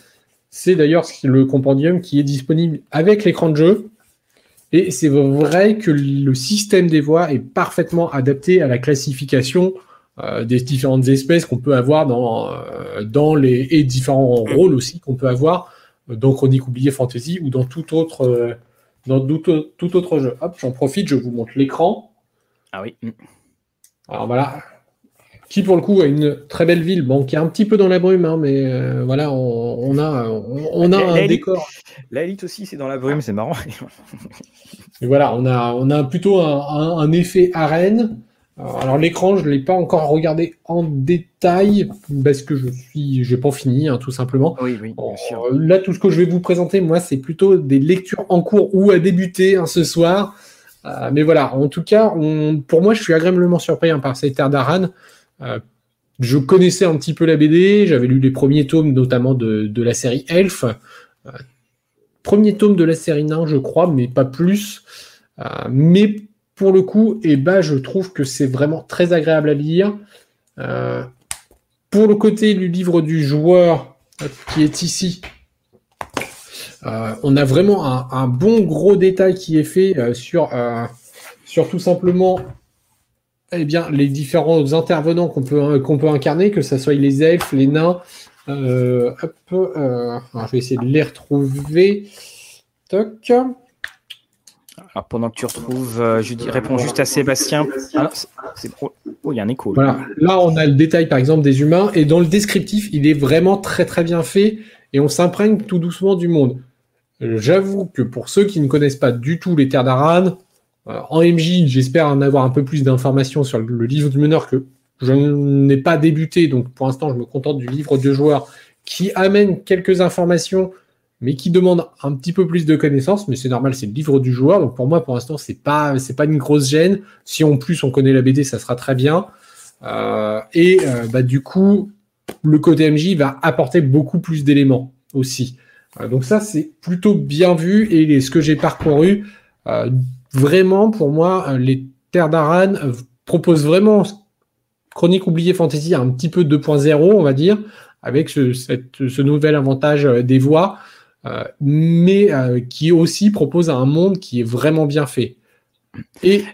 C'est d'ailleurs le compendium qui est disponible avec l'écran de jeu. Et c'est vrai que le système des voix est parfaitement adapté à la classification euh, des différentes espèces qu'on peut avoir dans, euh, dans les et différents rôles aussi qu'on peut avoir dans Chronique oubliée Fantasy ou dans tout autre euh, dans tout, tout, autre jeu. Hop, j'en profite, je vous montre l'écran. Ah oui. Alors voilà, qui pour le coup a une très belle ville, bon, qui est un petit peu dans la brume, hein, mais voilà, on, a, on, a un décor. La aussi, c'est dans la brume, c'est marrant. et voilà, on a, on a plutôt un, un effet arène. Alors l'écran, je ne l'ai pas encore regardé en détail parce que je suis, j'ai pas fini, hein, tout simplement. Oui, oui, bien sûr. Euh, là, tout ce que je vais vous présenter, moi, c'est plutôt des lectures en cours ou à débuter hein, ce soir. Euh, mais voilà, en tout cas, pour moi, je suis agréablement surpris hein, par cette Terre d'Aran. Euh, je connaissais un petit peu la BD, j'avais lu les premiers tomes, notamment de, de la série Elf. premier tome de la série nain, je crois, mais pas plus. mais pour le coup, eh ben, je trouve que c'est vraiment très agréable à lire. pour le côté du livre du joueur qui est ici, on a vraiment un, bon gros détail qui est fait sur, sur tout simplement eh bien, les différents intervenants qu'on peut, incarner, que ce soit les elfes, les nains. Euh, euh, je vais essayer de les retrouver. Toc. Alors, pendant que tu retrouves, euh, je réponds juste à Sébastien. Ah, oh, il y a un écho. Là, on a le détail, par exemple, des humains. Et dans le descriptif, il est vraiment très, très bien fait. Et on s'imprègne tout doucement du monde. J'avoue que pour ceux qui ne connaissent pas du tout les terres d'Aran, euh, en MJ, j'espère en avoir un peu plus d'informations sur le livre du meneur que je n'ai pas débuté, donc pour l'instant je me contente du livre de joueur qui amène quelques informations, mais qui demande un petit peu plus de connaissances. Mais c'est normal, c'est le livre du joueur, donc pour moi pour l'instant c'est pas c'est pas une grosse gêne. Si en plus on connaît la BD, ça sera très bien. Euh, et euh, bah, du coup, le côté MJ va apporter beaucoup plus d'éléments aussi. donc ça c'est plutôt bien vu et ce que j'ai parcouru vraiment, pour moi, euh, les Terres d'Aran euh, proposent vraiment Chronique oubliée Fantasy un petit peu 2.0, on va dire, avec ce, ce nouvel avantage euh, des voix, mais qui aussi propose un monde qui est vraiment bien fait. Et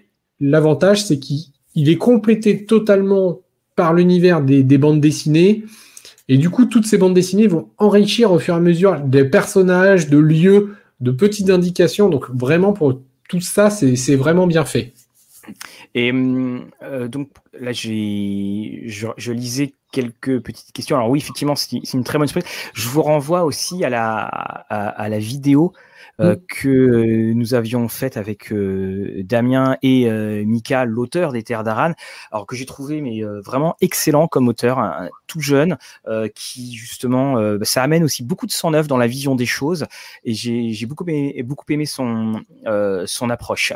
l'avantage, c'est qu'il est complété totalement par l'univers des, des, bandes dessinées. Et du coup, toutes ces bandes dessinées vont enrichir au fur et à mesure des personnages, de lieux, de petites indications. Donc vraiment, pour tout ça, c'est vraiment bien fait. Et euh, donc là, j'ai, je, lisais quelques petites questions. Alors oui, effectivement, c'est une très bonne surprise. Je vous renvoie aussi à la, à la vidéo euh, mmh. que nous avions fait avec euh, Damien et euh, Mika, l'auteur des Terres d'Aran, alors que j'ai trouvé mais vraiment excellent comme auteur, tout jeune, qui justement, bah, ça amène aussi beaucoup de son œuvre dans la vision des choses, et j'ai beaucoup aimé, beaucoup aimé son son approche.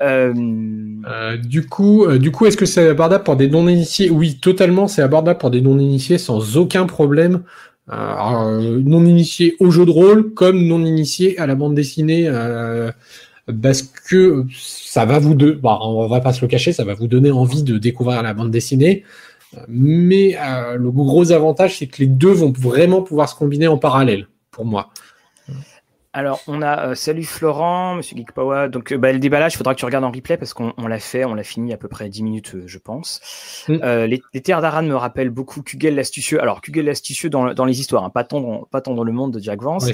du coup, du coup, est-ce que c'est abordable pour des non-initiés? Oui, totalement, c'est abordable pour des non-initiés sans aucun problème. Euh, euh, non initié au jeu de rôle comme non initié à la bande dessinée euh, parce que ça va vous de, bah, on va pas se le cacher, ça va vous donner envie de découvrir la bande dessinée. Mais le gros avantage, c'est que les deux vont vraiment pouvoir se combiner en parallèle, pour moi. Alors, on a euh, salut Florent, Monsieur Geekpower. Donc, euh, bah, le déballage, il faudra que tu regardes en replay parce qu'on l'a fait, on l'a fini à peu près 10 minutes, euh, je pense. Mm. les, les, terres d'Aran me rappellent beaucoup Kugel l'astucieux. Alors, Kugel l'astucieux dans, dans, les histoires, hein, pas, tant dans, pas tant dans le monde de Jack Vance.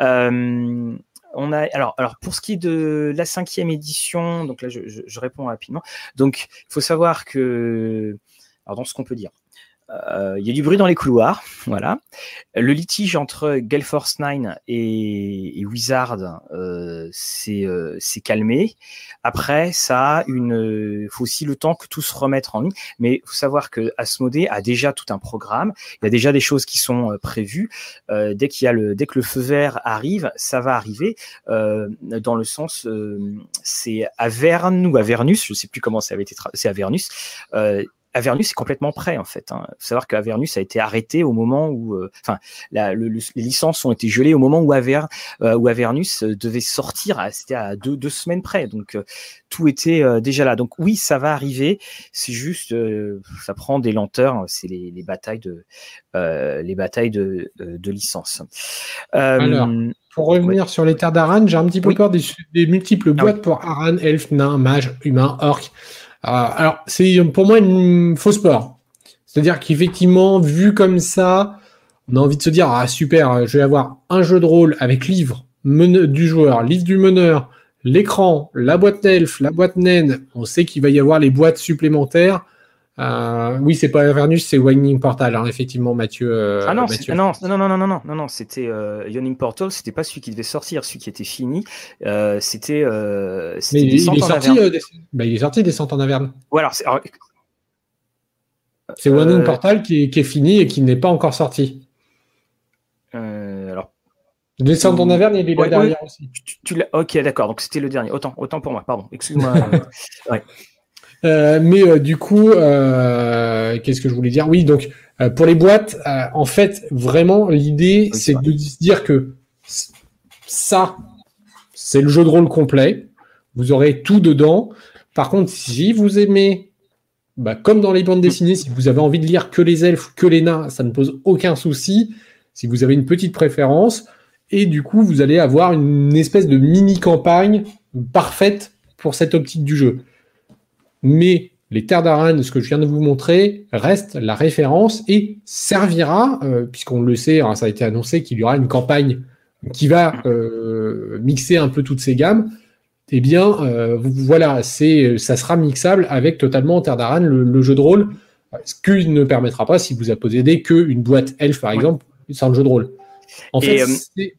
on a alors, alors pour ce qui est de la cinquième édition, donc là je, je réponds rapidement. Donc il faut savoir que alors dans ce qu'on peut dire, euh, il y a du bruit dans les couloirs, [LAUGHS] voilà. Le litige entre Gale Force 9 et, Wizard euh, euh, s'est calmé. Après, ça a une, faut aussi le temps que tout se remette en ligne. Mais faut savoir que Asmodée a déjà tout un programme. Il y a déjà des choses qui sont prévues. dès qu'il y a le, dès que le feu vert arrive, ça va arriver. dans le sens, c'est Averne ou Avernus, je sais plus comment ça avait été, c'est Avernus. Avernus est complètement prêt en fait. Hein. faut savoir qu'Avernus a été arrêté au moment où, euh, enfin, les licences ont été gelées au moment où, Aver, euh, où Avernus euh, devait sortir. C'était à deux, deux, semaines près, donc tout était déjà là. Donc oui, ça va arriver. C'est juste, ça prend des lenteurs. C'est les, les, batailles de, les batailles de, de licence. Alors, pour revenir sur les terres d'Aran, j'ai un petit peu peur des, des multiples ah boîtes pour Aran, elfe, nain, mage, humain, orc. Euh, alors, c'est pour moi une fausse peur. C'est-à-dire qu'effectivement, vu comme ça, on a envie de se dire ah super, je vais avoir un jeu de rôle avec livre du joueur, livre du meneur, l'écran, la boîte elf, la boîte naine. On sait qu'il va y avoir les boîtes supplémentaires. Euh, oui, c'est pas Avernus, c'est Winding Portal, hein, effectivement, Mathieu. Euh, ah non, non, non, non, non, non, non, non, non c'était euh, Yawning Portal, c'était pas celui qui devait sortir, celui qui était fini. Euh, c'était. Mais il, est sorti, des... Bah, il est sorti descent en Averne. Ouais, alors, c'est. Alors... Winding Portal qui, est fini et qui n'est pas encore sorti. alors. En Averne, il est ouais, là derrière aussi. Tu, tu ok, d'accord, donc c'était le dernier. Autant, autant pour moi, pardon, excuse-moi. [LAUGHS] ouais. Euh, mais euh, du coup, euh, qu'est-ce que je voulais dire? Oui, donc pour les boîtes, en fait, vraiment, l'idée, c'est de se dire que ça, c'est le jeu de rôle complet. Vous aurez tout dedans. Par contre, si vous aimez, bah, comme dans les bandes dessinées, si vous avez envie de lire que les elfes, que les nains, ça ne pose aucun souci. Si vous avez une petite préférence, et du coup, vous allez avoir une espèce de mini-campagne parfaite pour cette optique du jeu. Mais les Terres d'Aran, ce que je viens de vous montrer, reste la référence et servira, euh, puisqu'on le sait, hein, ça a été annoncé qu'il y aura une campagne qui va euh, mixer un peu toutes ces gammes. Eh bien, euh, voilà, c'est, ça sera mixable avec totalement Terre d'Aran, le, jeu de rôle, ce qu'il ne permettra pas si vous possédé qu'une boîte elf, par exemple, sans le jeu de rôle. En fait,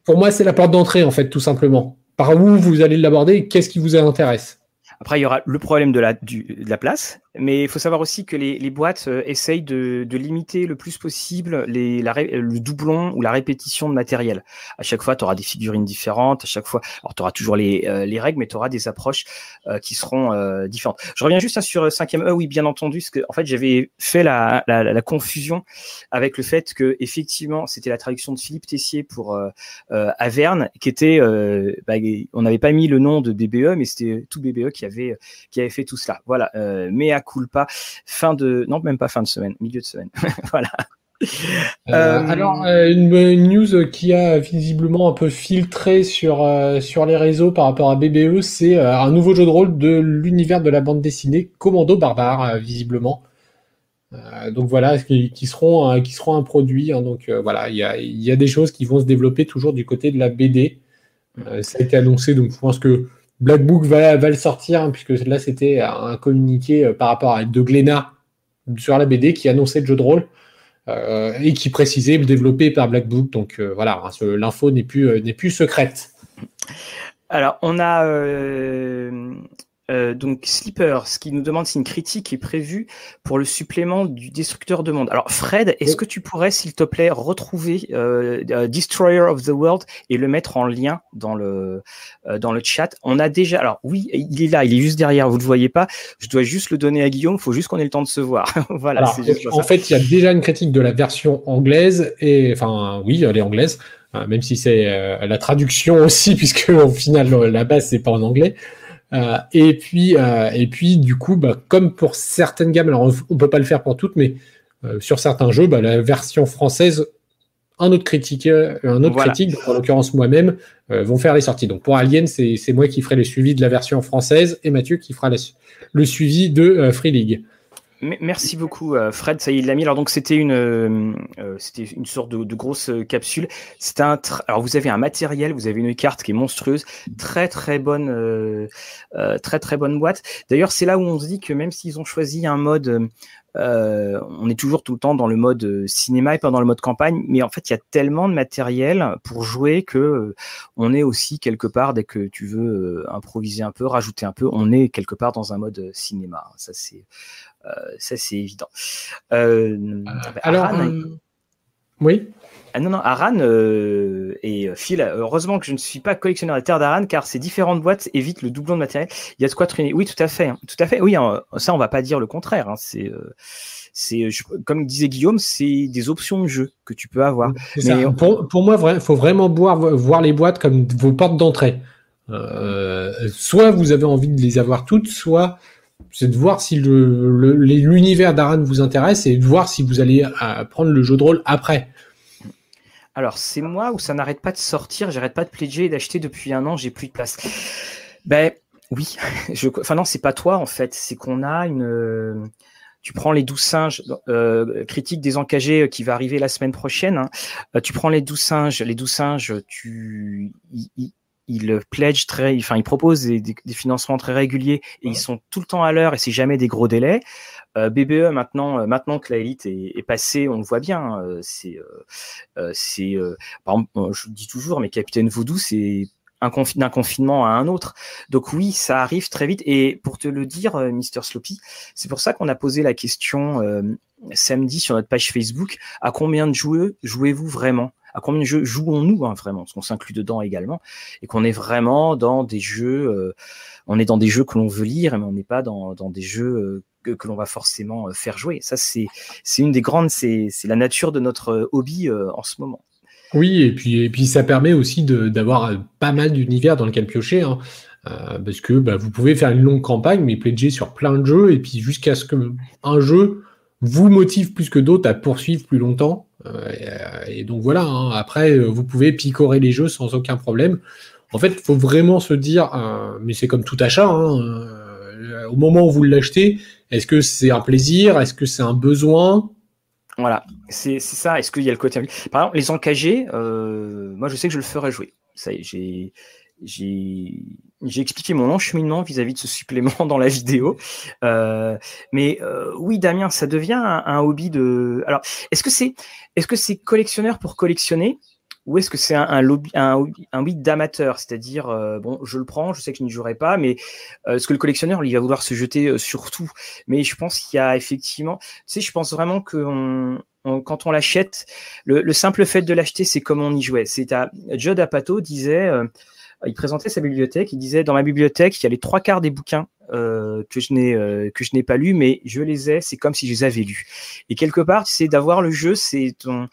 pour moi, c'est la porte d'entrée, en fait, tout simplement. Par où vous allez l'aborder Qu'est-ce qui vous intéresse? Après, il y aura le problème de la, du, de la place, mais il faut savoir aussi que les, boîtes euh, essayent de, limiter le plus possible le doublon ou la répétition de matériel. À chaque fois, tu auras des figurines différentes. À chaque fois, alors tu auras toujours les, euh, les règles, mais tu auras des approches euh, qui seront différentes. Je reviens juste sur 5e E, oui, bien entendu, parce que en fait, j'avais fait la, confusion avec le fait que effectivement, c'était la traduction de Philippe Tessier pour Averne, qui était, bah, on n'avait pas mis le nom de BBE, mais c'était tout BBE qui avait qui avait fait tout cela. Voilà, mais pas fin de, non même pas fin de semaine, milieu de semaine. [LAUGHS] voilà. Euh, euh, alors, euh, une, news qui a visiblement un peu filtré sur, sur les réseaux par rapport à BBE, c'est un nouveau jeu de rôle de l'univers de la bande dessinée Commando Barbare, visiblement. donc voilà, qui, seront, qui seront un produit. Hein. donc voilà, il y a, y a, des choses qui vont se développer toujours du côté de la BD. ça a été annoncé, donc je pense que Black Book va, le sortir, hein, puisque là c'était un communiqué euh, par rapport à de Glénat sur la BD qui annonçait le jeu de rôle euh, et qui précisait le développé par Black Book. Donc euh, voilà, hein, l'info n'est plus, n'est plus secrète. Alors on a euh, donc Sleeper, ce qui nous demande si une critique est prévue pour le supplément du Destructeur de Monde. Alors Fred, est-ce que tu pourrais, s'il te plaît, retrouver euh, euh, Destroyer of the World et le mettre en lien dans le dans le chat? On a déjà, alors oui, il est là, il est juste derrière, vous le voyez pas. Je dois juste le donner à Guillaume. Il faut juste qu'on ait le temps de se voir. [LAUGHS] voilà. en fait, il y a déjà une critique de la version anglaise et enfin oui, elle est anglaise. Même si c'est la traduction aussi, [LAUGHS] puisque au final la base c'est pas en anglais, euh, et puis, euh, et puis, du coup, bah, comme pour certaines gammes, alors on, peut pas le faire pour toutes, mais euh, sur certains jeux, bah, la version française, un autre critique, un autre critique, en l'occurrence moi-même, vont faire les sorties. Donc pour Alien, c'est moi qui ferai le suivi de la version française et Mathieu qui fera le suivi de Free League. Merci beaucoup, euh, Fred. Ça y est, il l'a mis. Alors donc c'était une, euh, euh, c'était une sorte de, grosse capsule. C'est un. Alors vous avez un matériel, vous avez une carte qui est monstrueuse, très très bonne, très très bonne boîte. D'ailleurs, c'est là où on se dit que même s'ils ont choisi un mode on est toujours tout le temps dans le mode cinéma et pas dans le mode campagne, mais en fait il y a tellement de matériel pour jouer que on est aussi quelque part dès que tu veux improviser un peu, rajouter un peu, on est quelque part dans un mode cinéma. Ça c'est euh, ça, c'est évident. Euh, alors, euh, oui. Ah non, non, Aran et Phil, heureusement que je ne suis pas collectionneur de terre d'Aran car ces différentes boîtes évitent le doublon de matériel. Il y a de quoi traîner. Oui, tout à fait. Hein. tout à fait. Oui, hein, ça, on va pas dire le contraire. Hein. c'est. c'est comme disait Guillaume, c'est des options de jeu que tu peux avoir. Mais pour, pour, moi, il faut vraiment voir les boîtes comme vos portes d'entrée. soit vous avez envie de les avoir toutes, soit c'est de voir si l'univers d'Aran vous intéresse et de voir si vous allez euh, prendre le jeu de rôle après. Alors, c'est moi où ça n'arrête pas de sortir, j'arrête pas de pledger et d'acheter depuis un an, j'ai plus de place. Ben oui, [LAUGHS] enfin non, c'est pas toi en fait, c'est qu'on a une. Tu prends les douze singes, euh, critique des encagés euh, qui va arriver la semaine prochaine. Hein. Euh, tu prends les douze singes, les douze singes, tu, il pledge très, enfin, il propose des, financements très réguliers et ils sont tout le temps à l'heure et c'est jamais des gros délais. Euh, BBE maintenant, euh, maintenant que la élite est, passée, on le voit bien. Euh, c'est, c'est, par exemple, je dis toujours, mais Capitaine Voodoo, c'est un d'un confinement à un autre. Donc oui, ça arrive très vite. Et pour te le dire, Mister Sloppy, c'est pour ça qu'on a posé la question samedi sur notre page Facebook à combien de joueurs jouez-vous vraiment? À combien de jeux jouons-nous hein, vraiment, parce qu'on s'inclut dedans également, et qu'on est vraiment dans des jeux, euh, on est dans des jeux que l'on veut lire, mais on n'est pas dans, des jeux euh, que, l'on va forcément euh, faire jouer. Ça, c'est une des grandes, c'est la nature de notre hobby en ce moment. Oui, et puis, ça permet aussi d'avoir pas mal d'univers dans lequel piocher. Hein. Parce que bah, vous pouvez faire une longue campagne, mais pledger sur plein de jeux, et puis jusqu'à ce que un jeu vous motive plus que d'autres à poursuivre plus longtemps. Euh, et, donc voilà, hein. après, vous pouvez picorer les jeux sans aucun problème. En fait, il faut vraiment se dire, mais c'est comme tout achat, hein, au moment où vous l'achetez, est-ce que c'est un plaisir? Est-ce que c'est un besoin? Voilà, c'est ça. Est-ce qu'il y a le côté. Par exemple, les encagés, euh, moi je sais que je le ferai jouer. Ça j'ai. J'ai expliqué mon encheminement vis-à-vis de ce supplément dans la vidéo. Euh, mais euh, oui, Damien, ça devient un, hobby de. Alors, est-ce que c'est est-ce que c'est collectionneur pour collectionner ou est-ce que c'est un, un, lobby, un, un d'amateur? C'est-à-dire, euh, bon, je le prends, je sais que je n'y jouerai pas, mais euh, ce que le collectionneur, il va vouloir se jeter euh, sur tout? Mais je pense qu'il y a effectivement, tu sais, je pense vraiment que quand on l'achète, le, simple fait de l'acheter, c'est comme on y jouait. C'est à Judd Apatow disait, il présentait sa bibliothèque, il disait dans ma bibliothèque, il y a les trois quarts des bouquins que je n'ai que je n'ai pas lus, mais je les ai, c'est comme si je les avais lus. Et quelque part, c'est d'avoir le jeu, c'est ton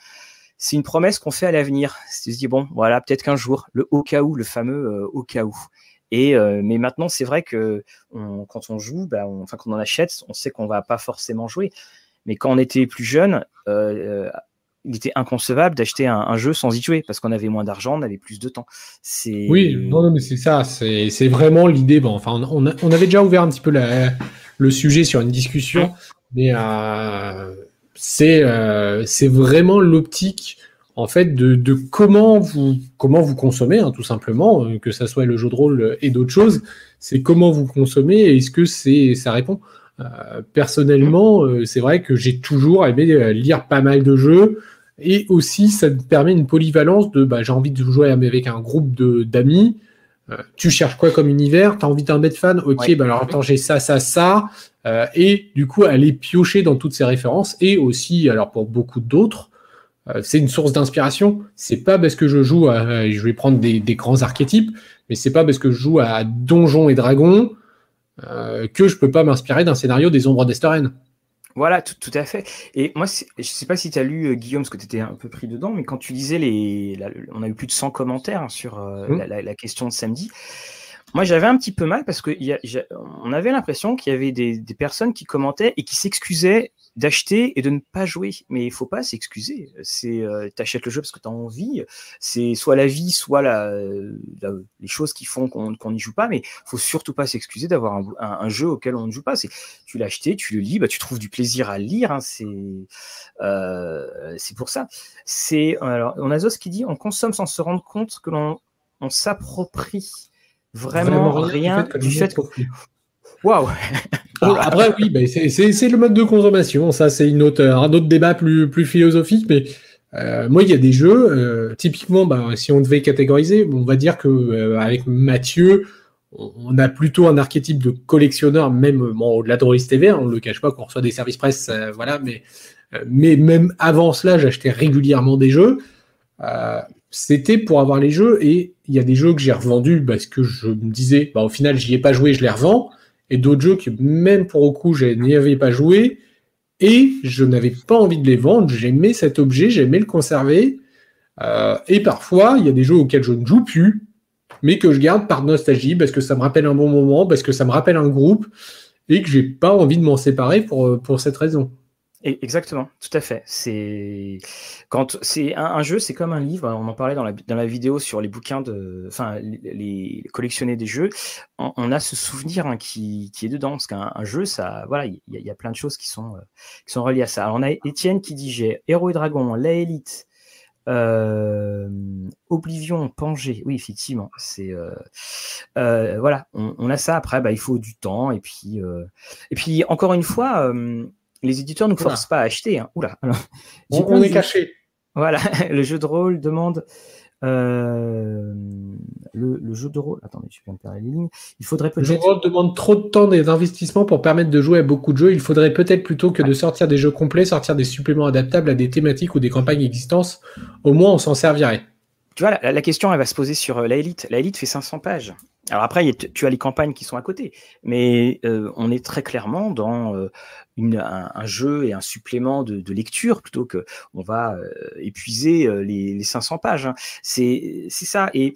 c'est une promesse qu'on fait à l'avenir. Tu se dis bon, voilà, peut-être qu'un jour, le au cas où, le fameux euh, au cas où. Et euh, mais maintenant, c'est vrai que quand on joue, bah, enfin quand on en achète, on sait qu'on va pas forcément jouer. Mais quand on était plus jeune, euh, il était inconcevable d'acheter un, jeu sans y jouer parce qu'on avait moins d'argent, on avait plus de temps. C'est oui, non, non mais c'est ça, c'est vraiment l'idée. Bon, enfin, on, on, avait déjà ouvert un petit peu le sujet sur une discussion, mais c'est euh, c'est vraiment l'optique en fait de, de, comment vous comment vous consommez hein, tout simplement euh, que ça soit le jeu de rôle et d'autres choses c'est comment vous consommez et est-ce que c'est ça répond euh, personnellement euh, c'est vrai que j'ai toujours aimé lire pas mal de jeux et aussi ça me permet une polyvalence de bah, j'ai envie de jouer avec un groupe de d'amis. Tu cherches quoi comme univers? T'as envie d'un bête fan? Ok, bah alors attends, j'ai ça, ça, ça. Euh, et du coup aller piocher dans toutes ces références. Et aussi alors pour beaucoup d'autres euh, c'est une source d'inspiration. C'est pas parce que je joue à, je vais prendre des, grands archétypes mais c'est pas parce que je joue à Donjons et Dragons euh, que je peux pas m'inspirer d'un scénario des Ombres d'Esteren voilà, tout, tout, à fait. Et moi, je sais pas si tu as lu, Guillaume, parce que tu étais un peu pris dedans, mais quand tu disais les. on a eu plus de 100 commentaires hein, sur mmh. la, question de samedi. Moi, j'avais un petit peu mal parce que on avait l'impression qu'il y avait des, personnes qui commentaient et qui s'excusaient d'acheter et de ne pas jouer. Mais il faut pas s'excuser. C'est, euh, t'achètes le jeu parce que tu as envie. C'est soit la vie, soit la, les choses qui font qu'on n'y joue pas. Mais faut surtout pas s'excuser d'avoir un, jeu auquel on ne joue pas. C'est, tu l'as acheté, tu le lis, bah, tu trouves du plaisir à le lire. Hein. c'est, euh, c'est pour ça. C'est, alors, on a Zos qui dit, on consomme sans se rendre compte que l'on on s'approprie Vraiment, rien, du fait que. Waouh [LAUGHS] Après, oui, bah, c'est le mode de consommation. Ça, c'est une autre, un autre débat plus, plus philosophique. Mais euh, moi, il y a des jeux, euh, typiquement, bah, si on devait catégoriser, on va dire que euh, avec Mathieu, on a plutôt un archétype de collectionneur, même bon, au-delà de Royce TV, hein, on ne le cache pas qu'on reçoit des services presse, voilà, mais, mais même avant cela, j'achetais régulièrement des jeux c'était pour avoir les jeux et il y a des jeux que j'ai revendus parce que je me disais, bah, au final, j'y ai pas joué, je les revends. Et d'autres jeux que même pour le coup, je n'y avais pas joué et je n'avais pas envie de les vendre. J'aimais cet objet, j'aimais le conserver. Euh, et parfois, il y a des jeux auxquels je ne joue plus, mais que je garde par nostalgie parce que ça me rappelle un bon moment, parce que ça me rappelle un groupe et que j'ai pas envie de m'en séparer pour, pour cette raison. Exactement, tout à fait. C'est quand c'est un, jeu, c'est comme un livre. On en parlait dans la, dans la vidéo sur les bouquins de, enfin, les, collectionner des jeux. On, a ce souvenir hein, qui, qui, est dedans parce qu'un jeu, ça, voilà, il y, a plein de choses qui sont euh, qui sont reliées à ça. Alors on a Étienne qui dit j'ai Héros et Dragon, La Élite, euh, Oblivion, Pangée. Oui, effectivement, c'est euh, voilà, on, a ça. Après, bah, il faut du temps et puis et puis encore une fois les éditeurs ne nous forcent pas à acheter. Hein. Oula. [LAUGHS] on, est caché. Voilà, [LAUGHS] le jeu de rôle demande. Euh, le, jeu de rôle. Attendez, je viens de perdre les lignes. Il faudrait peut-être. Le jeu de rôle demande trop de temps et d'investissement pour permettre de jouer à beaucoup de jeux. Il faudrait peut-être plutôt que de sortir des jeux complets, sortir des suppléments adaptables à des thématiques ou des campagnes existantes. Au moins, on s'en servirait. Tu vois, la, question, elle va se poser sur la élite. La élite fait 500 pages. Alors après, tu as les campagnes qui sont à côté, mais on est très clairement dans un, jeu et un supplément de, lecture plutôt que on va épuiser les, 500 pages. Hein. C'est ça. Et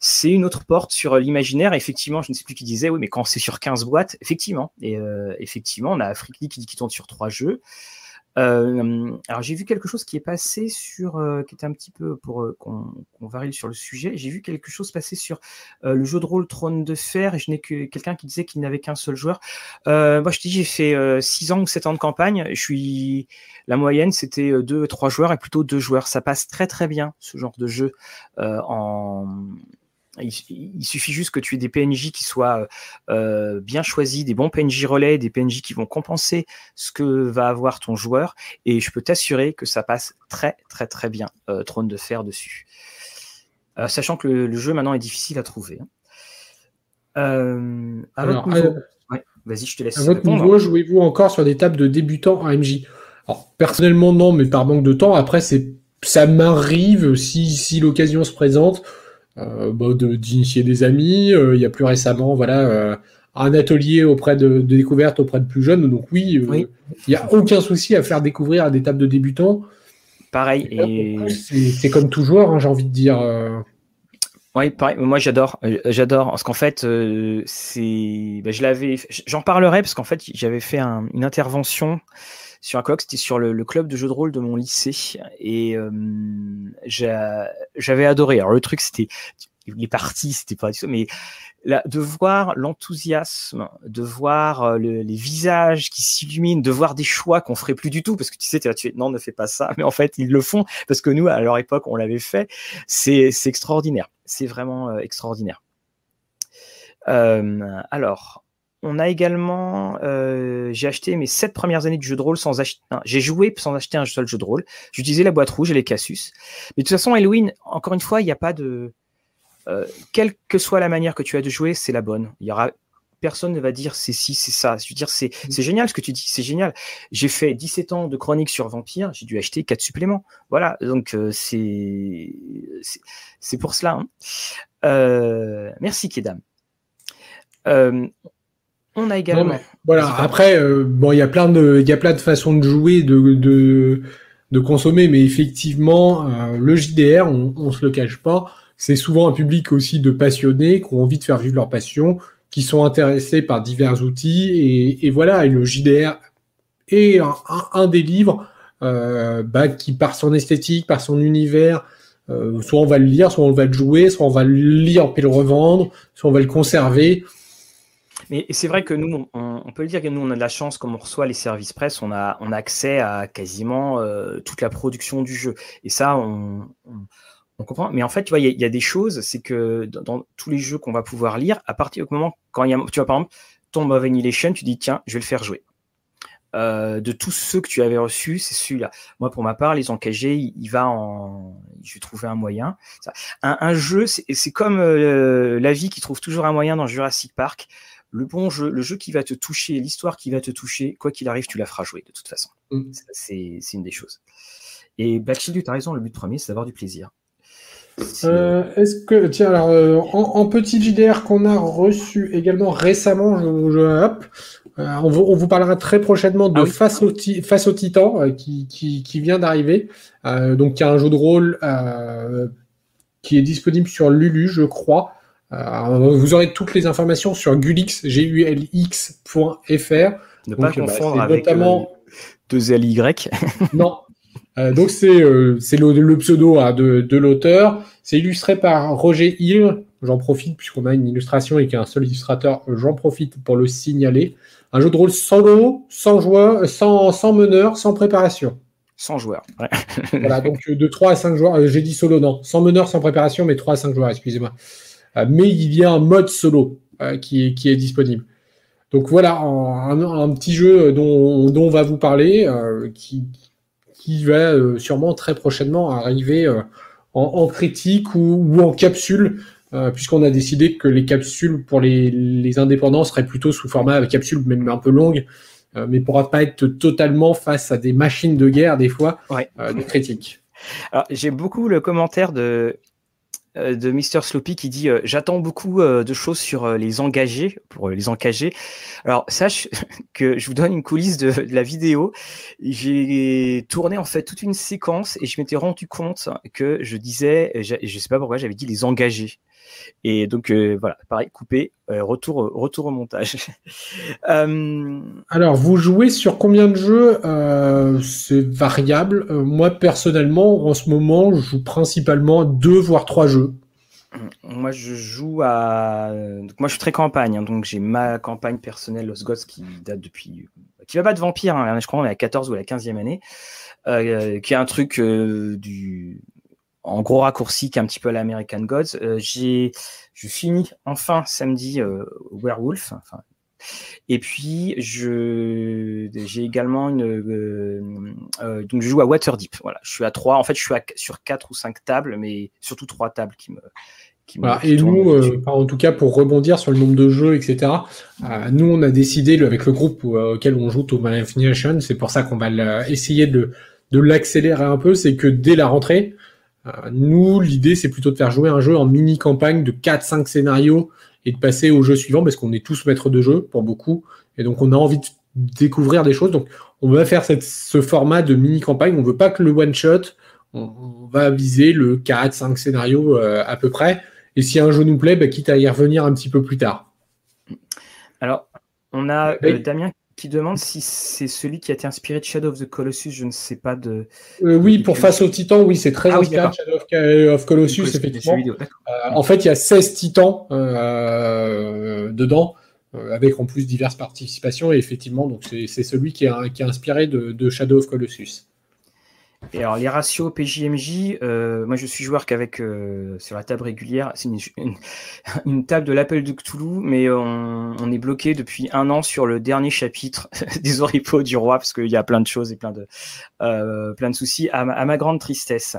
c'est une autre porte sur l'imaginaire. Effectivement, je ne sais plus qui disait, oui, mais quand c'est sur 15 boîtes, effectivement. Et effectivement, on a Afrique qui dit qu'il tourne sur trois jeux. Euh, alors j'ai vu quelque chose qui est passé sur, euh, qui était un petit peu pour euh, qu'on varie sur le sujet. J'ai vu quelque chose passer sur le jeu de rôle Trône de Fer et je n'ai que quelqu'un qui disait qu'il n'avait qu'un seul joueur. moi je dis j'ai fait 6 ans ou 7 ans de campagne. Je suis la moyenne c'était 2 3 joueurs et plutôt 2 joueurs. Ça passe très très bien ce genre de jeu en il, suffit juste que tu aies des PNJ qui soient euh, bien choisis, des bons PNJ relais, des PNJ qui vont compenser ce que va avoir ton joueur, et je peux t'assurer que ça passe très très très bien, euh, Trône de Fer dessus. Euh, sachant que le, jeu maintenant est difficile à trouver. Hein. à votre niveau, vas-y, je te laisse. À votre niveau, jouez-vous encore sur des tables de débutants en MJ Alors, personnellement, non, mais par manque de temps. Après, c'est ça m'arrive si, si l'occasion se présente euh, bah, d'initier des amis. Euh, il y a plus récemment, voilà, euh, un atelier auprès de, découverte auprès de plus jeunes. Donc oui, il n'y a aucun souci à faire découvrir à des tables de débutants. Pareil. Et... C'est comme toujours, hein, j'ai envie de dire. Oui, pareil. Moi, j'adore, j'adore, parce qu'en fait, c'est, bah, je l'avais, j'en parlerai parce qu'en fait, j'avais fait une intervention sur un colloque, c'était sur le, club de jeux de rôle de mon lycée. Et euh, j'avais adoré. Alors le truc, c'était les parties, c'était pas du tout, mais de voir l'enthousiasme, de voir euh, les visages qui s'illuminent, de voir des choix qu'on ferait plus du tout, parce que tu sais, tu es non, ne fais pas ça, mais en fait, ils le font, parce que nous, à leur époque, on l'avait fait. C'est extraordinaire. C'est vraiment euh, extraordinaire. alors, on a également, euh, j'ai acheté mes sept premières années du jeu de rôle sans acheter, j'ai joué sans acheter un seul jeu de rôle. J'utilisais la boîte rouge et les Cassus. Mais de toute façon, Halloween, encore une fois, il n'y a pas de, euh, quelle que soit la manière que tu as de jouer, c'est la bonne. Il y aura personne ne va dire c'est si, c'est ça. Je veux dire, c'est, mm. c'est génial ce que tu dis, c'est génial. J'ai fait 17 ans de chronique sur Vampire, j'ai dû acheter quatre suppléments. Voilà, donc euh, c'est, c'est, pour cela. Hein. merci Kedam. On a également. voilà. Après, euh, bon, il y a plein de, il y a plein de façons de jouer, de, de, de consommer, mais effectivement, euh, le JDR, on, on se le cache pas, c'est souvent un public aussi de passionnés qui ont envie de faire vivre leur passion, qui sont intéressés par divers outils, et, et voilà. Et le JDR est un, un, des livres euh, bah, qui, par son esthétique, par son univers, euh, soit on va le lire, soit on va le jouer, soit on va le lire puis le revendre, soit on va le conserver. Mais c'est vrai que nous, on, peut le dire que nous, on a de la chance, comme on reçoit les services presse, on a, on a accès à quasiment euh, toute la production du jeu. Et ça, on, on, comprend. Mais en fait, tu vois, il y, a des choses, c'est que dans, tous les jeux qu'on va pouvoir lire, à partir du moment quand il y a, tu vois, par exemple, Tomb of Annihilation, tu dis, tiens, je vais le faire jouer. Euh, de tous ceux que tu avais reçus, c'est celui-là. Moi, pour ma part, les encagés, il, va en. Je vais trouver un moyen. Un, jeu, c'est comme euh, la vie qui trouve toujours un moyen dans Jurassic Park le bon jeu, le jeu qui va te toucher, l'histoire qui va te toucher, quoi qu'il arrive, tu la feras jouer de toute façon. Mm. C'est une des choses. Et Black Shield, tu as raison, le but premier, c'est d'avoir du plaisir. Euh, est-ce que, tiens, alors, euh, en, petit JDR qu'on a reçu également récemment, je, hop, euh, on, vous, on, vous, parlera très prochainement de ah Face, au, Face au Titan qui, qui, qui, vient d'arriver. donc, il y a un jeu de rôle qui est disponible sur Lulu, je crois. Euh, vous aurez toutes les informations sur gulix, gulx.fr. Ne pas euh, bah, confondre avec notamment... Euh, deux LY. [LAUGHS] non. donc c'est c'est le, pseudo hein, de, de l'auteur. C'est illustré par Roger Hill. J'en profite puisqu'on a une illustration et qu'il y a un seul illustrateur. J'en profite pour le signaler. Un jeu de rôle solo, sans joueur, sans, sans meneur, sans préparation. Sans joueur. voilà, donc de 3 à 5 joueurs. J'ai dit solo, non. Sans meneur, sans préparation, mais 3 à 5 joueurs, excusez-moi. Euh, mais il y a un mode solo euh, qui est, qui est disponible. Donc voilà, un, petit jeu dont, dont, on va vous parler, euh, qui, qui va sûrement très prochainement arriver en, critique ou, en capsule, puisqu'on a décidé que les capsules pour les, les, indépendants seraient plutôt sous format capsule, même un peu longue, mais pourra pas être totalement face à des machines de guerre des fois de critique. Alors j'ai beaucoup le commentaire de euh, de Mr. Sloppy qui dit euh, J'attends beaucoup euh, de choses sur les engagés, pour les engager. Alors, sache [LAUGHS] que je vous donne une coulisse de, la vidéo. J'ai tourné en fait toute une séquence et je m'étais rendu compte que je disais, je ne sais pas pourquoi, j'avais dit les engagés. Et donc voilà, pareil, coupé, retour, retour au montage. [LAUGHS] Alors, vous jouez sur combien de jeux C'est variable. moi, personnellement, en ce moment, je joue principalement deux voire trois jeux. Moi, je joue à. Donc, moi, je suis très campagne. Hein. donc, j'ai ma campagne personnelle Lost Gods qui date depuis. qui va pas de vampire. Hein. je crois qu'on est à 14 ou à la 15e année. Euh, qui est un truc euh, du. En gros raccourci, qui est un petit peu à l'American Gods. Euh, j'ai. Je finis enfin samedi Werewolf. Enfin, et puis, je, j'ai également une, euh, euh, donc je joue à Waterdeep. Voilà, je suis à trois. En fait, je suis sur quatre ou cinq tables, mais surtout trois tables qui me. Qui et nous, euh, en tout cas, pour rebondir sur le nombre de jeux, etc. nous, on a décidé avec le groupe auquel on joue Thomas Infinition, c'est pour ça qu'on va essayer de, de l'accélérer un peu. C'est que dès la rentrée, nous, l'idée, c'est plutôt de faire jouer un jeu en mini campagne de 4-5 scénarios et de passer au jeu suivant parce qu'on est tous maîtres de jeu pour beaucoup. Et donc, on a envie de découvrir des choses. Donc, on va faire cette, ce format de mini-campagne. On veut pas que le one-shot. On, va viser le 4, 5 scénarios euh, à peu près. Et si un jeu nous plaît, bah, quitte à y revenir un petit peu plus tard. Alors, on a euh, Damien qui demande si c'est celui qui a été inspiré de Shadow of the Colossus. Je ne sais pas de. Euh, oui, pour Face aux Titans, oui, c'est très ah inspiré de Shadow of, Colossus, effectivement. Euh, en fait, il y a 16 titans euh, dedans, avec en plus diverses participations. Et effectivement, donc c'est celui qui a, qui inspiré de Shadow of Colossus. Et alors, les ratios PJMJ, euh, moi je suis joueur qu'avec euh, sur la table régulière, c'est une, [LAUGHS] table de l'appel de Cthulhu, mais on, est bloqué depuis un an sur le dernier chapitre [LAUGHS] des Oripeaux du roi, parce qu'il y a plein de choses et plein de, euh, plein de soucis, à ma, grande tristesse.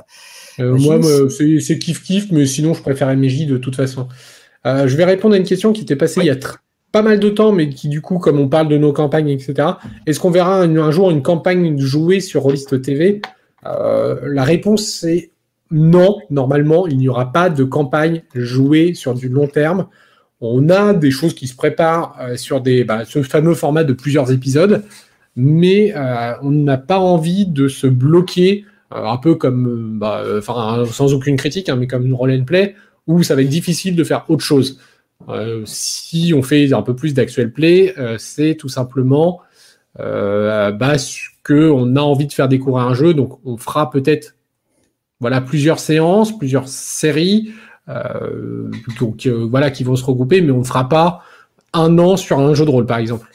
moi, c'est kiff-kiff, mais sinon je préfère MJ de toute façon. je vais répondre à une question qui était passée il y a pas mal de temps, mais qui du coup, comme on parle de nos campagnes, etc., est-ce qu'on verra un, jour une campagne jouée sur Rollist TV la réponse c'est non. Normalement, il n'y aura pas de campagne jouée sur du long terme. On a des choses qui se préparent euh, sur des, bah, ce fameux format de plusieurs épisodes, mais euh, on n'a pas envie de se bloquer, un peu comme, bah, sans aucune critique, hein, mais comme une roll and play, où ça va être difficile de faire autre chose. si on fait un peu plus d'actual play, c'est tout simplement euh, bah, qu'on a envie de faire découvrir un jeu. Donc, on fera peut-être voilà, plusieurs séances, plusieurs séries, euh, donc, euh, voilà, qui vont se regrouper, mais on ne fera pas un an sur un jeu de rôle, par exemple.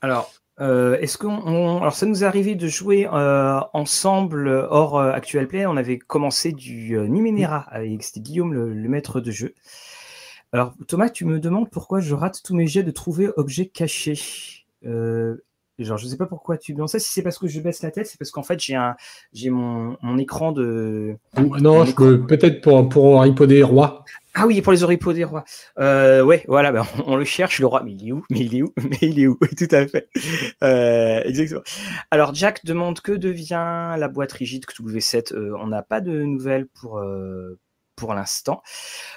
Alors, euh, est-ce qu'on, alors ça nous est arrivé de jouer ensemble hors actual play. On avait commencé du Numenera avec c'était Guillaume le, le, maître de jeu. Alors Thomas, tu me demandes pourquoi je rate tous mes jets de trouver objets cachés. Euh, genre, je sais pas pourquoi tu me ça. Si c'est parce que je baisse la tête, c'est parce qu'en fait, j'ai un, j'ai mon, mon, écran de. non, je peux peut-être pour pour des rois. Ah oui, pour les oripeaux des rois. Euh, ouais, voilà, ben, on, le cherche le roi, mais il est où? Mais il est où? [LAUGHS] Mais il est où? [LAUGHS] Tout à fait. Euh, exactement. Alors Jack demande que devient la boîte rigide Cthulhu V7. Euh, on n'a pas de nouvelles pour. Euh, pour l'instant.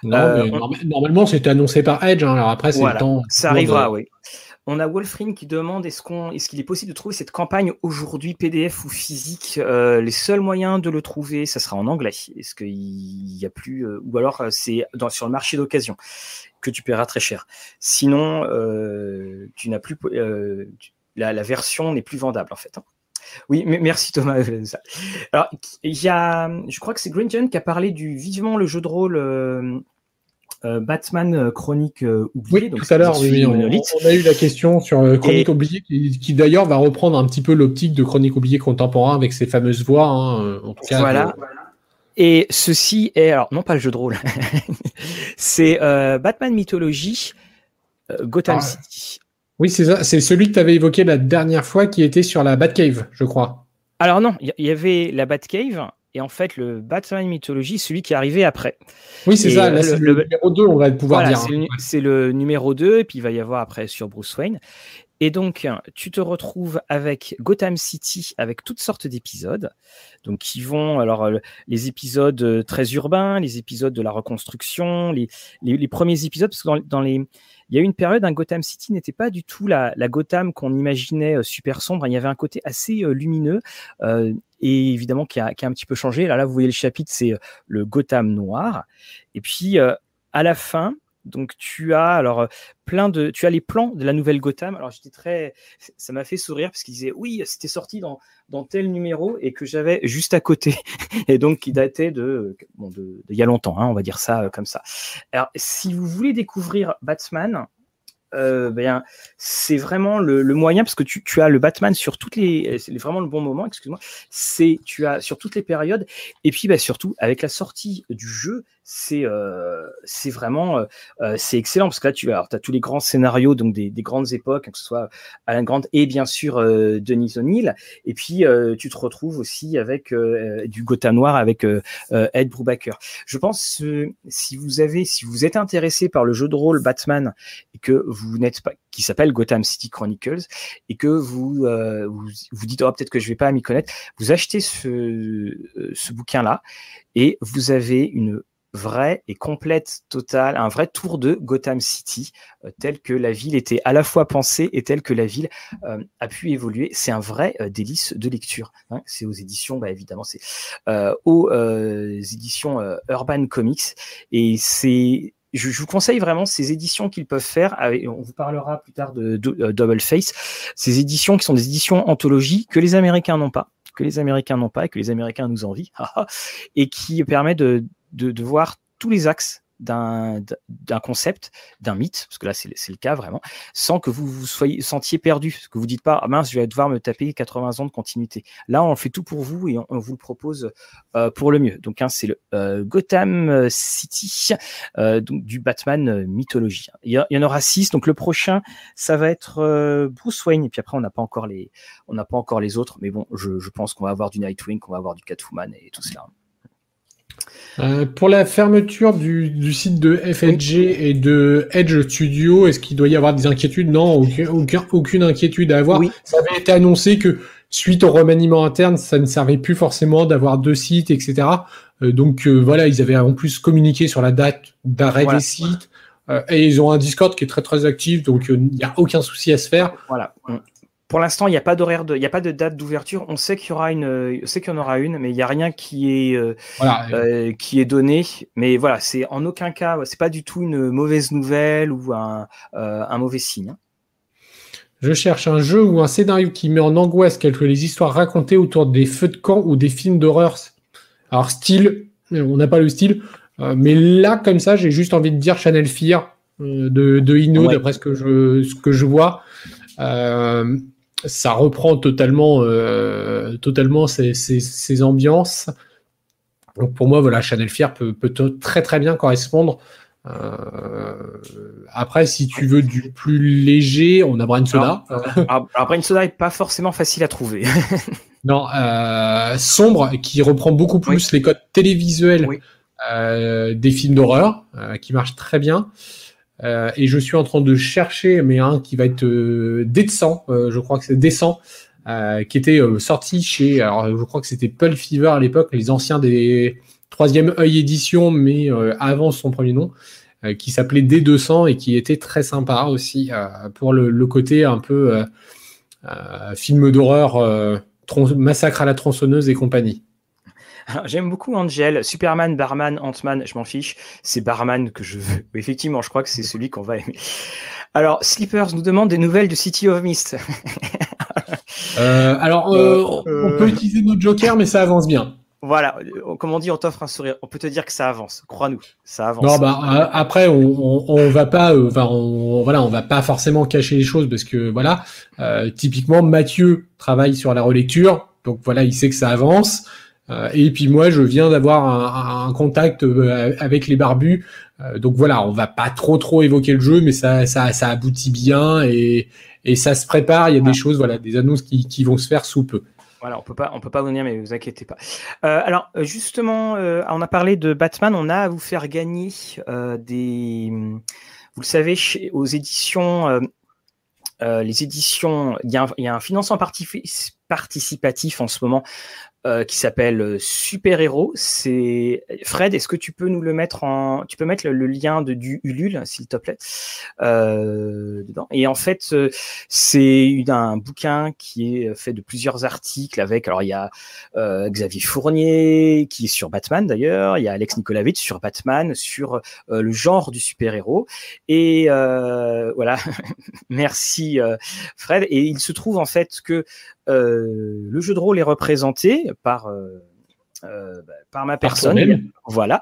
Non, normalement, c'était annoncé par Edge. Hein, alors après, c'est le temps. Ça arrivera, oui. On a Wolfrin qui demande est-ce qu'on, est-ce qu'il est possible de trouver cette campagne aujourd'hui PDF ou physique euh, Les seuls moyens de le trouver, ça sera en anglais. Est-ce qu'il y a plus, euh, ou alors euh, c'est sur le marché d'occasion que tu paieras très cher. Sinon, tu n'as plus, la, version n'est plus vendable en fait. Hein. Oui, merci Thomas. Alors, il y a, je crois que c'est Green qui a parlé du vivement le jeu de rôle Batman euh, Chronique euh, oubliée. Oui, tout à l'heure, on, a eu la question sur Chronique oubliée, qui, d'ailleurs va reprendre un petit peu l'optique de Chronique oubliée contemporain avec ses fameuses voix. Hein, en tout cas, voilà. Et ceci est, alors non pas le jeu de rôle, [LAUGHS] c'est Batman Mythologie Gotham ah. City. Oui, c'est C'est celui que tu avais évoqué la dernière fois qui était sur la Batcave, je crois. Alors non, il y, avait la Batcave et en fait, le Batman Mythologie, celui qui est arrivé après. Oui, c'est ça. le, numéro 2, on va pouvoir dire. C'est le, numéro 2, et puis il va y avoir après sur Bruce Wayne. Et donc, tu te retrouves avec Gotham City, avec toutes sortes d'épisodes, donc qui vont, alors les épisodes très urbains, les épisodes de la reconstruction, les, les, premiers épisodes, parce que dans, dans les il y a eu une période, un Gotham City n'était pas du tout la, la Gotham qu'on imaginait super sombre. Il y avait un côté assez lumineux et évidemment qui a, qui a, un petit peu changé. Là, là, vous voyez le chapitre, c'est le Gotham noir. Et puis à la fin, donc tu as alors euh, plein de, tu as les plans de la nouvelle Gotham. Alors j'étais très, ça m'a fait sourire parce qu'il disait oui, c'était sorti dans, dans tel numéro et que j'avais juste à côté [LAUGHS] et donc qui datait de, bon, de, il y a longtemps, hein, on va dire ça euh, comme ça. Alors si vous voulez découvrir Batman, euh, ben, c'est vraiment le, moyen parce que tu, tu, as le Batman sur toutes les, c'est vraiment le bon moment, excuse-moi. C'est tu as sur toutes les périodes et puis ben, surtout avec la sortie du jeu, c'est euh, c'est vraiment euh, euh, c'est excellent parce que là tu as, as tous les grands scénarios donc des, des grandes époques que ce soit Alan Grant et bien sûr euh, Denis O'Neill et puis euh, tu te retrouves aussi avec du Gotham noir avec Ed Brubaker. Je pense si vous avez si vous êtes intéressé par le jeu de rôle Batman que vous n'êtes pas qui s'appelle Gotham City Chronicles et que vous vous, vous dites oh peut-être que je vais pas m'y connaître, vous achetez ce ce bouquin là et vous avez une vraie et complète, totale, un vrai tour de Gotham City, euh, tel que la ville était à la fois pensée et tel que la ville euh, a pu évoluer. C'est un vrai euh, délice de lecture. Hein. C'est aux éditions, bah, évidemment, c'est aux éditions Urban Comics. Et c'est je, vous conseille vraiment ces éditions qu'ils peuvent faire. on vous parlera plus tard de, Double Face. Ces éditions qui sont des éditions anthologies que les Américains n'ont pas que les Américains n'ont pas et que les Américains nous envient, [LAUGHS] et qui permet de, voir tous les axes d'un concept, d'un mythe, parce que là c'est le cas vraiment, sans que vous vous soyez sentiez perdu, que vous dites pas ah mince je vais devoir me taper 80 ans de continuité. Là on fait tout pour vous et on, vous le propose euh, pour le mieux. Donc hein, c'est le euh, Gotham City donc du Batman mythologie. Il y, en aura six. Donc le prochain ça va être Bruce Wayne et puis après on n'a pas encore les on n'a pas encore les autres, mais bon je, je pense qu'on va avoir du Nightwing, qu'on va avoir du Catwoman et tout cela. Euh, pour la fermeture du, du, site de FLG et de Edge Studio, est-ce qu'il doit y avoir des inquiétudes? Non, aucun, aucune inquiétude à avoir. Ça avait été annoncé que suite au remaniement interne, ça ne servait plus forcément d'avoir deux sites, etc. Euh, donc euh, voilà, ils avaient en plus communiqué sur la date d'arrêt des sites. et ils ont un Discord qui est très très actif, donc il n'y a aucun souci à se faire. Voilà. Pour l'instant, il n'y a pas d'horaire, il n'y a pas de date d'ouverture. On sait qu'il y aura une, on sait qu'il y en aura une, mais il n'y a rien qui est, euh, euh, qui est donné. Mais voilà, c'est en aucun cas, c'est pas du tout une mauvaise nouvelle ou un, euh, un mauvais signe. Hein. Je cherche un jeu ou un scénario qui met en angoisse quelques les histoires racontées autour des feux de camp ou des films d'horreur. Alors style, on n'a pas le style, mais là comme ça, j'ai juste envie de dire Channel Fear de, de Ino, d'après ce que je, ce que je vois. Euh, ça reprend totalement, euh, totalement ces, ces, ces, ambiances. Donc pour moi, voilà, Chanel Fier peut, peut très très bien correspondre. Euh, après, si tu veux du plus léger, on a Brain Soda. Alors, Brain Soda est pas forcément facile à trouver. [LAUGHS] non, euh, sombre, qui reprend beaucoup plus les codes télévisuels euh, des films d'horreur, qui marche très bien. Euh, et je suis en train de chercher, mais un qui va être euh, décent, euh, je crois que c'est décent, qui était sorti chez, alors je crois que c'était Pulp Fever à l'époque, les anciens des troisième œil édition, mais avant son premier nom, qui s'appelait D200 et qui était très sympa aussi pour le, le, côté un peu film d'horreur, massacre à la tronçonneuse et compagnie. J'aime beaucoup Angel, Superman, Barman, Ant-Man, je m'en fiche. C'est Barman que je veux. Effectivement, je crois que c'est celui qu'on va aimer. Alors, Sleepers nous demande des nouvelles de City of Mist. [LAUGHS] euh, alors, euh, euh, on peut utiliser notre Joker, mais ça avance bien. Voilà, euh, comme on dit, on t'offre un sourire. On peut te dire que ça avance. Crois-nous, ça avance. Non, bah après, on, on, va pas, enfin, on, voilà, on va pas forcément cacher les choses parce que voilà, typiquement, Mathieu travaille sur la relecture, donc voilà, il sait que ça avance. Euh, et puis moi, je viens d'avoir un, contact euh, avec les barbus. Euh, donc voilà, on va pas trop trop évoquer le jeu, mais ça, ça, ça aboutit bien et, et ça se prépare. Il y a des ah. choses, voilà, des annonces qui, qui vont se faire sous peu. Voilà, on peut pas, on peut pas vous dire, mais vous inquiétez pas. Euh, alors justement, on a parlé de Batman, on a à vous faire gagner des, vous le savez, chez, aux éditions les éditions, il y, y, a un financement participatif en ce moment euh, qui s'appelle euh, Super Héros. C'est Fred. Est-ce que tu peux nous le mettre en, tu peux mettre le, lien de du Ulule s'il te plaît euh, dedans. Et en fait, euh, c'est un bouquin qui est fait de plusieurs articles avec. Alors il y a euh, Xavier Fournier qui est sur Batman d'ailleurs. Il y a Alex Nikolavitch sur Batman, sur le genre du super héros. Et voilà. [LAUGHS] Merci Fred. Et il se trouve en fait que euh, le jeu de rôle est représenté par euh, euh, bah, par ma personne, voilà.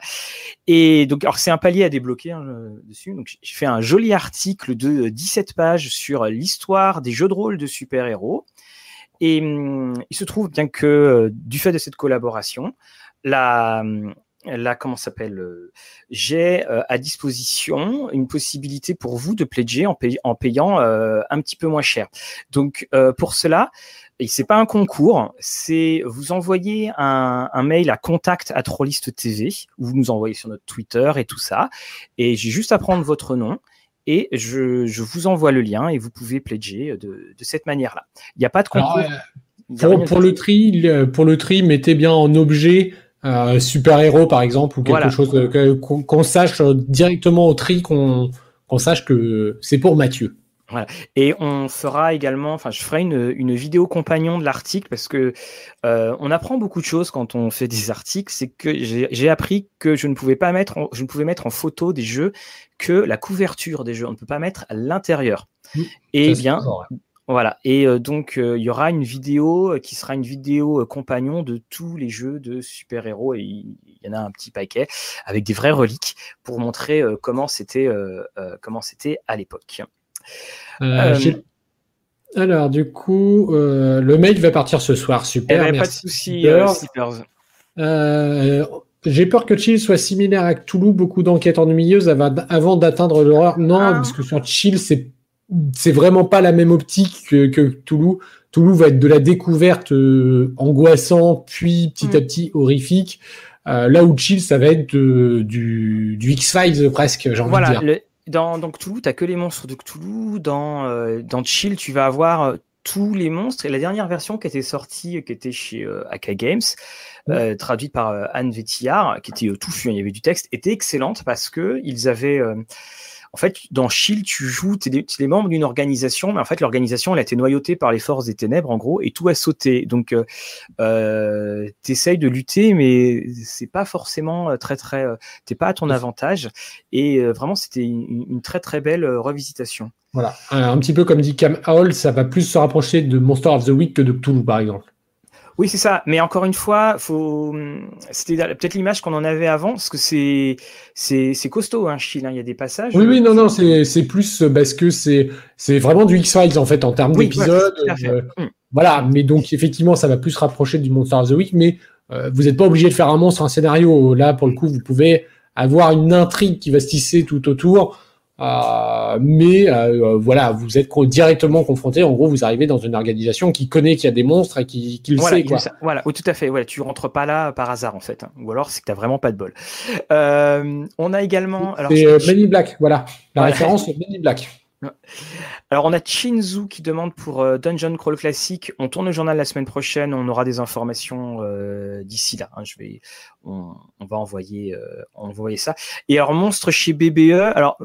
Et donc, alors c'est un palier à débloquer hein, dessus. Donc, j'ai fait un joli article de 17 pages sur l'histoire des jeux de rôle de super-héros. Et hum, il se trouve bien que du fait de cette collaboration, la, hum, là, comment s'appelle J'ai à disposition une possibilité pour vous de pledger en, en payant un petit peu moins cher. Donc, pour cela, et c'est pas un concours, c'est vous envoyez un, mail à contact à Trollist TV, ou vous nous envoyez sur notre Twitter et tout ça. Et j'ai juste à prendre votre nom et je, vous envoie le lien et vous pouvez pledger de, cette manière-là. Il n'y a pas de concours. Euh, pour, le tri, pour le tri, mettez bien en objet euh, super héros par exemple ou quelque chose euh, qu'on sache directement au tri qu'on sache que c'est pour Mathieu. Et on fera également, enfin, je ferai une, vidéo compagnon de l'article parce que euh, on apprend beaucoup de choses quand on fait des articles. C'est que j'ai appris que je ne pouvais pas mettre, je ne pouvais mettre en photo des jeux que la couverture des jeux. On ne peut pas mettre à l'intérieur. et bien, voilà. Et euh, donc, euh, il y aura une vidéo qui sera une vidéo compagnon de tous les jeux de super-héros. Et il y en a un petit paquet avec des vraies reliques pour montrer comment c'était comment c'était à l'époque. Euh, euh, alors, du coup, euh, le mail va partir ce soir. Super. Eh ben, pas de souci, j'ai peur que Chill soit similaire à Toulouse, beaucoup d'enquêtes ennuyeuses avant d'atteindre l'horreur. Non, ah. parce que sur Chill, c'est c'est vraiment pas la même optique que, que Toulouse. Toulouse va être de la découverte angoissant, puis petit à mm. petit horrifique. là où Chill, ça va être du, du X-Files presque, j'ai envie de dire. Dans, dans Cthulhu, tu que les monstres de Cthulhu. Dans, euh, dans Chill, tu vas avoir euh, tous les monstres. Et la dernière version qui était sortie, qui était chez euh, Games, euh, traduite par Anne Vétillard, qui était tout il y avait du texte, était excellente parce que ils avaient en fait, dans Shield, tu joues, tu es, es, membre d'une organisation, mais en fait, l'organisation, elle a été noyautée par les forces des ténèbres, en gros, et tout a sauté. Donc, euh, euh tu essayes de lutter, mais c'est pas forcément euh, très, très. Euh, t'es pas à ton avantage. Et vraiment, c'était une, une, très, très belle revisitation. Voilà. Un petit peu comme dit Cam Howell, ça va plus se rapprocher de Monster of the Week que de Cthulhu, par exemple. Oui, c'est ça. Mais encore une fois, faut. C'était peut-être l'image qu'on en avait avant, parce que c'est c'est costaud, hein, Chine. Hein. Il y a des passages. Oui, oui, non, non, c'est plus parce que c'est c'est vraiment du X Files en fait en termes d'épisodes. Euh, mm. Voilà, mais donc effectivement, ça va plus se rapprocher du Monster of the Week, mais euh, vous n'êtes pas obligé de faire un monstre, un scénario. Là, pour le coup, vous pouvez avoir une intrigue qui va se tisser tout autour. Euh, mais euh, voilà, vous êtes directement confronté. En gros, vous arrivez dans une organisation qui connaît qu'il y a des monstres et qui, qui le voilà, sait. Quoi. Voilà, tout à fait. Voilà, tu rentres pas là par hasard en fait, hein. ou alors c'est que t'as vraiment pas de bol. Euh, on a également. C'est Black, voilà. La référence c'est Many Black. Alors, on a Chinzu qui demande pour euh, Dungeon Crawl classique. On tourne le journal la semaine prochaine. On aura des informations euh, d'ici là. Hein. je vais, on, va envoyer, euh, envoyer ça. Et alors, monstre chez BBE. Alors,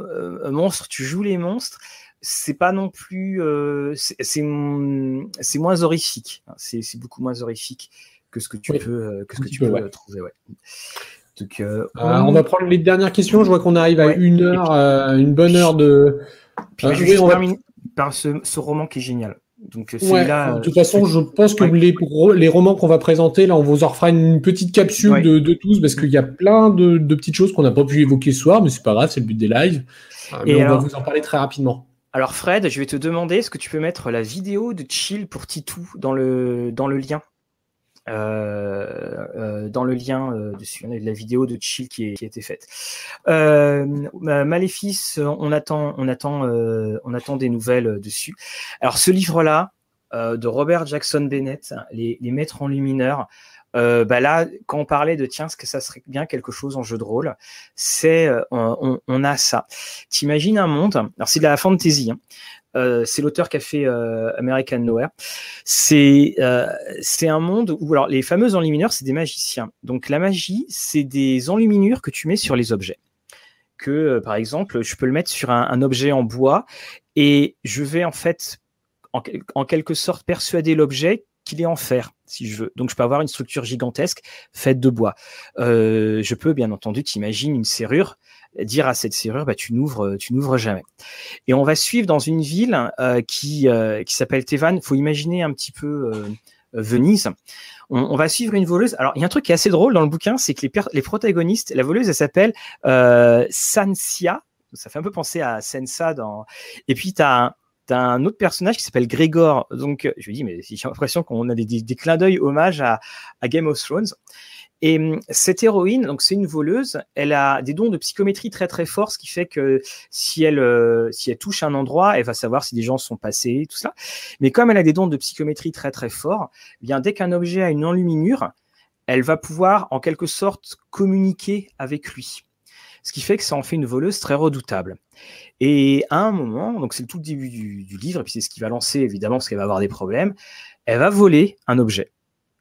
monstre, tu joues les monstres. C'est pas non plus. c'est moins horrifique. Hein. C'est beaucoup moins horrifique que ce que tu peux, que ce que tu peux, trouver. Donc, on... va prendre les dernières questions. Je vois qu'on arrive à une heure, une bonne heure de puis je on terminer par ce, roman qui est génial. Donc, là, de toute façon, je pense que les, les romans qu'on va présenter, là, on vous en refera une petite capsule de, tous, parce qu'il y a plein de, petites choses qu'on n'a pas pu évoquer ce soir, mais c'est pas grave, c'est le but des lives. Euh, mais on va vous en parler très rapidement. Alors Fred, je vais te demander, est-ce que tu peux mettre la vidéo de Chill pour Titou dans le, dans le lien? euh, euh, dans le lien euh, dessus. A la vidéo de Chill qui, qui a été faite. Maléfice, on attend, on attend, on attend des nouvelles dessus. Alors ce livre-là, de Robert Jackson Bennett, les, les maîtres enlumineurs. Euh, bah là, quand on parlait de tiens, ce que ça serait bien quelque chose en jeu de rôle, c'est on, on, a ça. T'imagines un monde, alors c'est de la fantasy, hein, euh, c'est l'auteur qui a fait euh, American Nowhere. C'est euh, c'est un monde où alors les fameux enlumineurs, c'est des magiciens. Donc la magie, c'est des enluminures que tu mets sur les objets. Que par exemple, je peux le mettre sur un, objet en bois et je vais en fait en quelque sorte persuader l'objet qu'il est en fer, si je veux. Donc je peux avoir une structure gigantesque faite de bois. je peux bien entendu, t'imagines une serrure dire à cette serrure, bah, tu n'ouvres, tu n'ouvres jamais. Et on va suivre dans une ville euh, qui, euh, qui s'appelle Tevan. Faut imaginer un petit peu euh, Venise. On, va suivre une voleuse. Alors, il y a un truc qui est assez drôle dans le bouquin, c'est que les, les protagonistes, la voleuse, elle s'appelle Sansia. Ça fait un peu penser à Sensa. Et puis, tu as un autre personnage qui s'appelle Grégor. Donc, je me dis, mais j'ai l'impression qu'on a des, clins d'œil hommage à, à, Game of Thrones. Et hum, cette héroïne, donc c'est une voleuse, elle a des dons de psychométrie très très forts, ce qui fait que si elle euh, si elle touche un endroit, elle va savoir si des gens sont passés, tout ça. Mais comme elle a des dons de psychométrie très très forts, eh bien dès qu'un objet a une enluminure, elle va pouvoir en quelque sorte communiquer avec lui. Ce qui fait que ça en fait une voleuse très redoutable. Et à un moment, donc c'est le tout début du, du livre, et puis c'est ce qui va lancer évidemment parce qu'elle va avoir des problèmes, elle va voler un objet.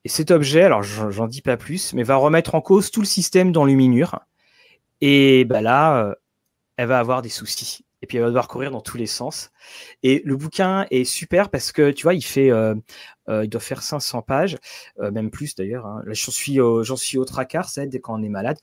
Et cet objet, alors j'en dis pas plus, mais va remettre en cause tout le système d'enluminure. Et bah là, euh, elle va avoir des soucis. Et puis elle va devoir courir dans tous les sens. Et le bouquin est super parce que tu vois, il fait, euh, euh, il doit faire 500 pages, même plus d'ailleurs. Hein. Là, j'en suis, j'en suis au tracard, ça aide quand on est malade.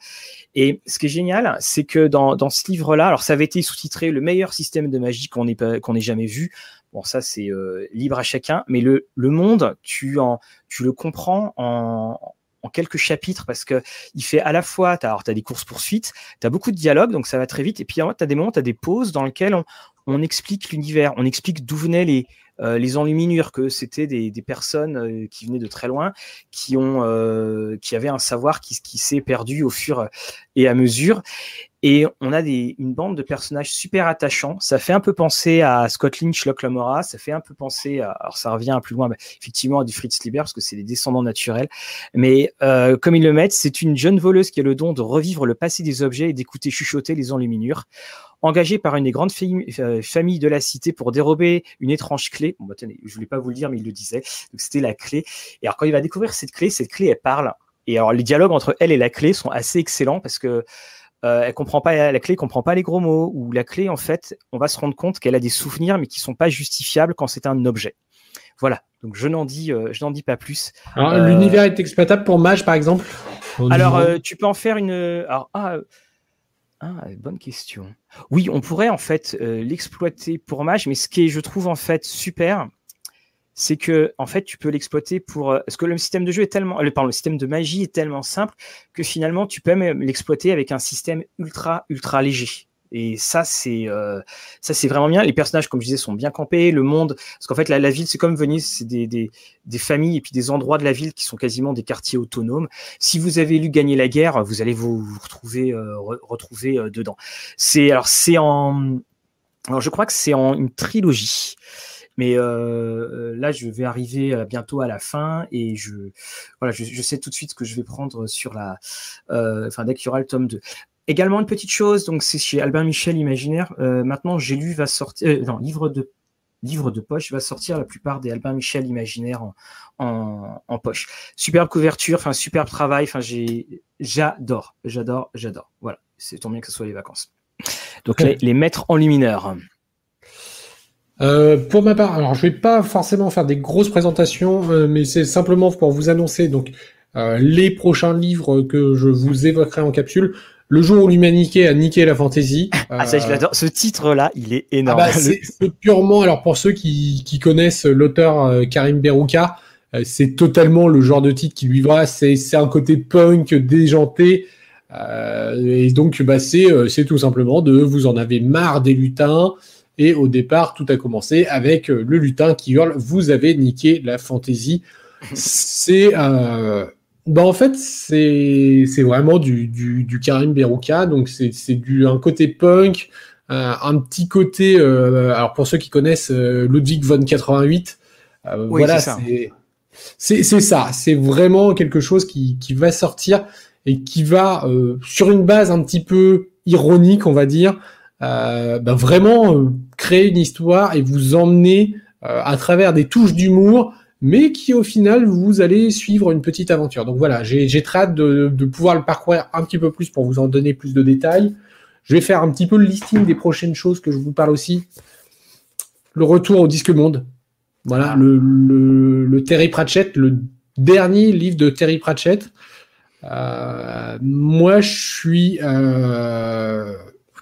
Et ce qui est génial, c'est que dans, dans ce livre-là, alors ça avait été sous-titré le meilleur système de magie qu'on ait, qu'on ait jamais vu. Bon, ça c'est euh, libre à chacun, mais le, le monde, tu en, tu le comprends en, en quelques chapitres parce que il fait à la fois, tu as, des courses poursuites, tu as beaucoup de dialogues, donc ça va très vite, et puis tu as des moments, tu des pauses dans lesquelles on, on explique l'univers, on explique d'où venaient les, euh, les enluminures, que c'était des, des, personnes euh, qui venaient de très loin, qui ont, euh, qui avaient un savoir qui, qui s'est perdu au fur et à mesure. Et on a des, une bande de personnages super attachants. Ça fait un peu penser à Scott Lynch, Locke Lamora. Ça fait un peu penser, alors ça revient plus loin, effectivement, à du Fritz Lieber, parce que c'est des descendants naturels. Mais comme ils le mettent, c'est une jeune voleuse qui a le don de revivre le passé des objets et d'écouter chuchoter les enluminures. Engagée par une des grandes familles de la cité pour dérober une étrange clé. Bon, bah, tenez, je voulais pas vous le dire, mais il le disait. Donc c'était la clé. Et alors quand il va découvrir cette clé, cette clé, elle parle. Et alors les dialogues entre elle et la clé sont assez excellents parce que euh, elle comprend pas la clé, comprend pas les gros mots. Ou la clé, en fait, on va se rendre compte qu'elle a des souvenirs, mais qui sont pas justifiables quand c'est un objet. Voilà. Donc je n'en dis, euh, je n'en dis pas plus. Euh, l'univers est exploitable pour Mage, par exemple? Alors, tu peux en faire une. Alors, ah, ah, bonne question. Oui, on pourrait en fait l'exploiter pour Mage, mais ce qui est, je trouve en fait super, c'est que en fait tu peux l'exploiter pour euh, parce que le système de jeu est tellement le système de magie est tellement simple que finalement tu peux même l'exploiter avec un système ultra ultra léger et ça c'est euh, ça c'est vraiment bien. Les personnages comme je disais sont bien campés le monde parce qu'en fait la, la ville c'est comme Venise c'est des, des, des, familles et puis des endroits de la ville qui sont quasiment des quartiers autonomes. Si vous avez lu gagner la guerre vous allez vous, retrouver euh, retrouver dedans. C'est alors c'est en alors je crois que c'est en une trilogie. Mais euh, euh, là, je vais arriver euh, bientôt à la fin et je, voilà, je, je, sais tout de suite ce que je vais prendre sur la, euh, enfin, dès qu'il y aura le tome 2. Également une petite chose, donc c'est chez Albin Michel Imaginaire. Euh, maintenant, j'ai lu va sortir, euh, non, livre de livre de poche va sortir la plupart des Albin Michel Imaginaire en, en, en poche. Superbe couverture, enfin superbe travail, enfin j'ai, j'adore, j'adore, j'adore. Voilà, c'est tant bien que ce soit les vacances. Donc les, les mettre en lumineur. Euh, pour ma part, alors je vais pas forcément faire des grosses présentations, euh, mais c'est simplement pour vous annoncer donc euh, les prochains livres que je vous évoquerai en capsule. Le jour où l'humanité a niqué la fantaisie. Ah ça je l'adore. Ce titre-là, il est énorme. Ah bah, c'est purement alors pour ceux qui, qui connaissent l'auteur Karim Berouka, c'est totalement le genre de titre qui lui va. C'est un côté punk déjanté. et donc bah c'est tout simplement de vous en avez marre des lutins. Et au départ, tout a commencé avec euh, le lutin qui hurle Vous avez niqué la fantaisie. C'est. Euh, bah en fait, c'est vraiment du, du, du Karim Berouka. Donc, c'est du un côté punk, euh, un petit côté. Euh, alors, pour ceux qui connaissent Ludwig von 88, voilà, c'est c'est ça. C'est vraiment quelque chose qui, qui va sortir et qui va sur une base un petit peu ironique, on va dire, bah, vraiment créer une histoire et vous emmener à travers des touches d'humour mais qui au final vous allez suivre une petite aventure. Donc voilà, j'ai très hâte de, pouvoir le parcourir un petit peu plus pour vous en donner plus de détails. Je vais faire un petit peu le listing des prochaines choses que je vous parle aussi. Le retour au disque monde. Voilà, le, Terry Pratchett, le dernier livre de Terry Pratchett. Euh, moi, je suis euh,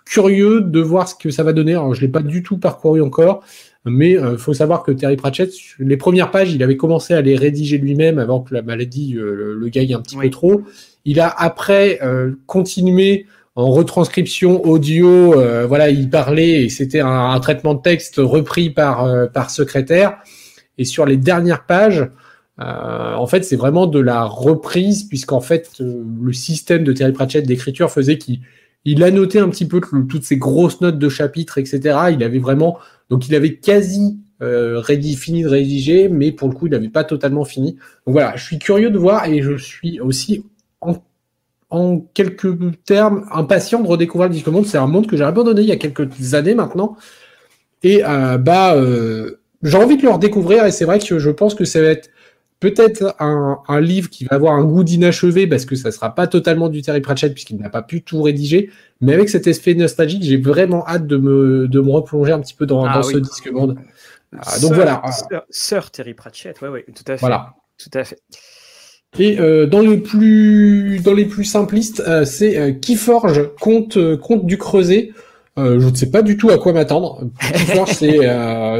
curieux de voir ce que ça va donner. Je l'ai pas du tout parcouru encore. Mais il euh, faut savoir que Terry Pratchett, les premières pages, il avait commencé à les rédiger lui-même avant que la maladie euh, le gagne un petit peu trop. Il a après euh, continué en retranscription audio. voilà, il parlait et c'était un, traitement de texte repris par par secrétaire. Et sur les dernières pages, en fait, c'est vraiment de la reprise puisqu'en fait, le système de Terry Pratchett d'écriture faisait qu'il il a noté un petit peu toutes ces grosses notes de chapitres, etc. Il avait vraiment donc il avait quasi euh, fini de rédiger, mais pour le coup, il n'avait pas totalement fini. Donc voilà, je suis curieux de voir et je suis aussi en, quelques termes impatient de redécouvrir le Disque Monde. C'est un monde que j'ai abandonné il y a quelques années maintenant. Et euh, bah, euh, j'ai envie de le redécouvrir et c'est vrai que je pense que ça va être peut-être un, livre qui va avoir un goût d'inachevé parce que ça sera pas totalement du Terry Pratchett puisqu'il n'a pas pu tout rédiger, mais avec cet effet nostalgique, j'ai vraiment hâte de me, de me replonger un petit peu dans, ah ce disque monde. Ah, donc voilà. Sœur, Terry Pratchett, oui, oui, tout à fait. Voilà. Tout à fait. Et euh, dans les plus dans les plus simplistes, euh, c'est euh, Keyforge, compte compte du Creuset. je ne sais pas du tout à quoi m'attendre. Keyforge, c'est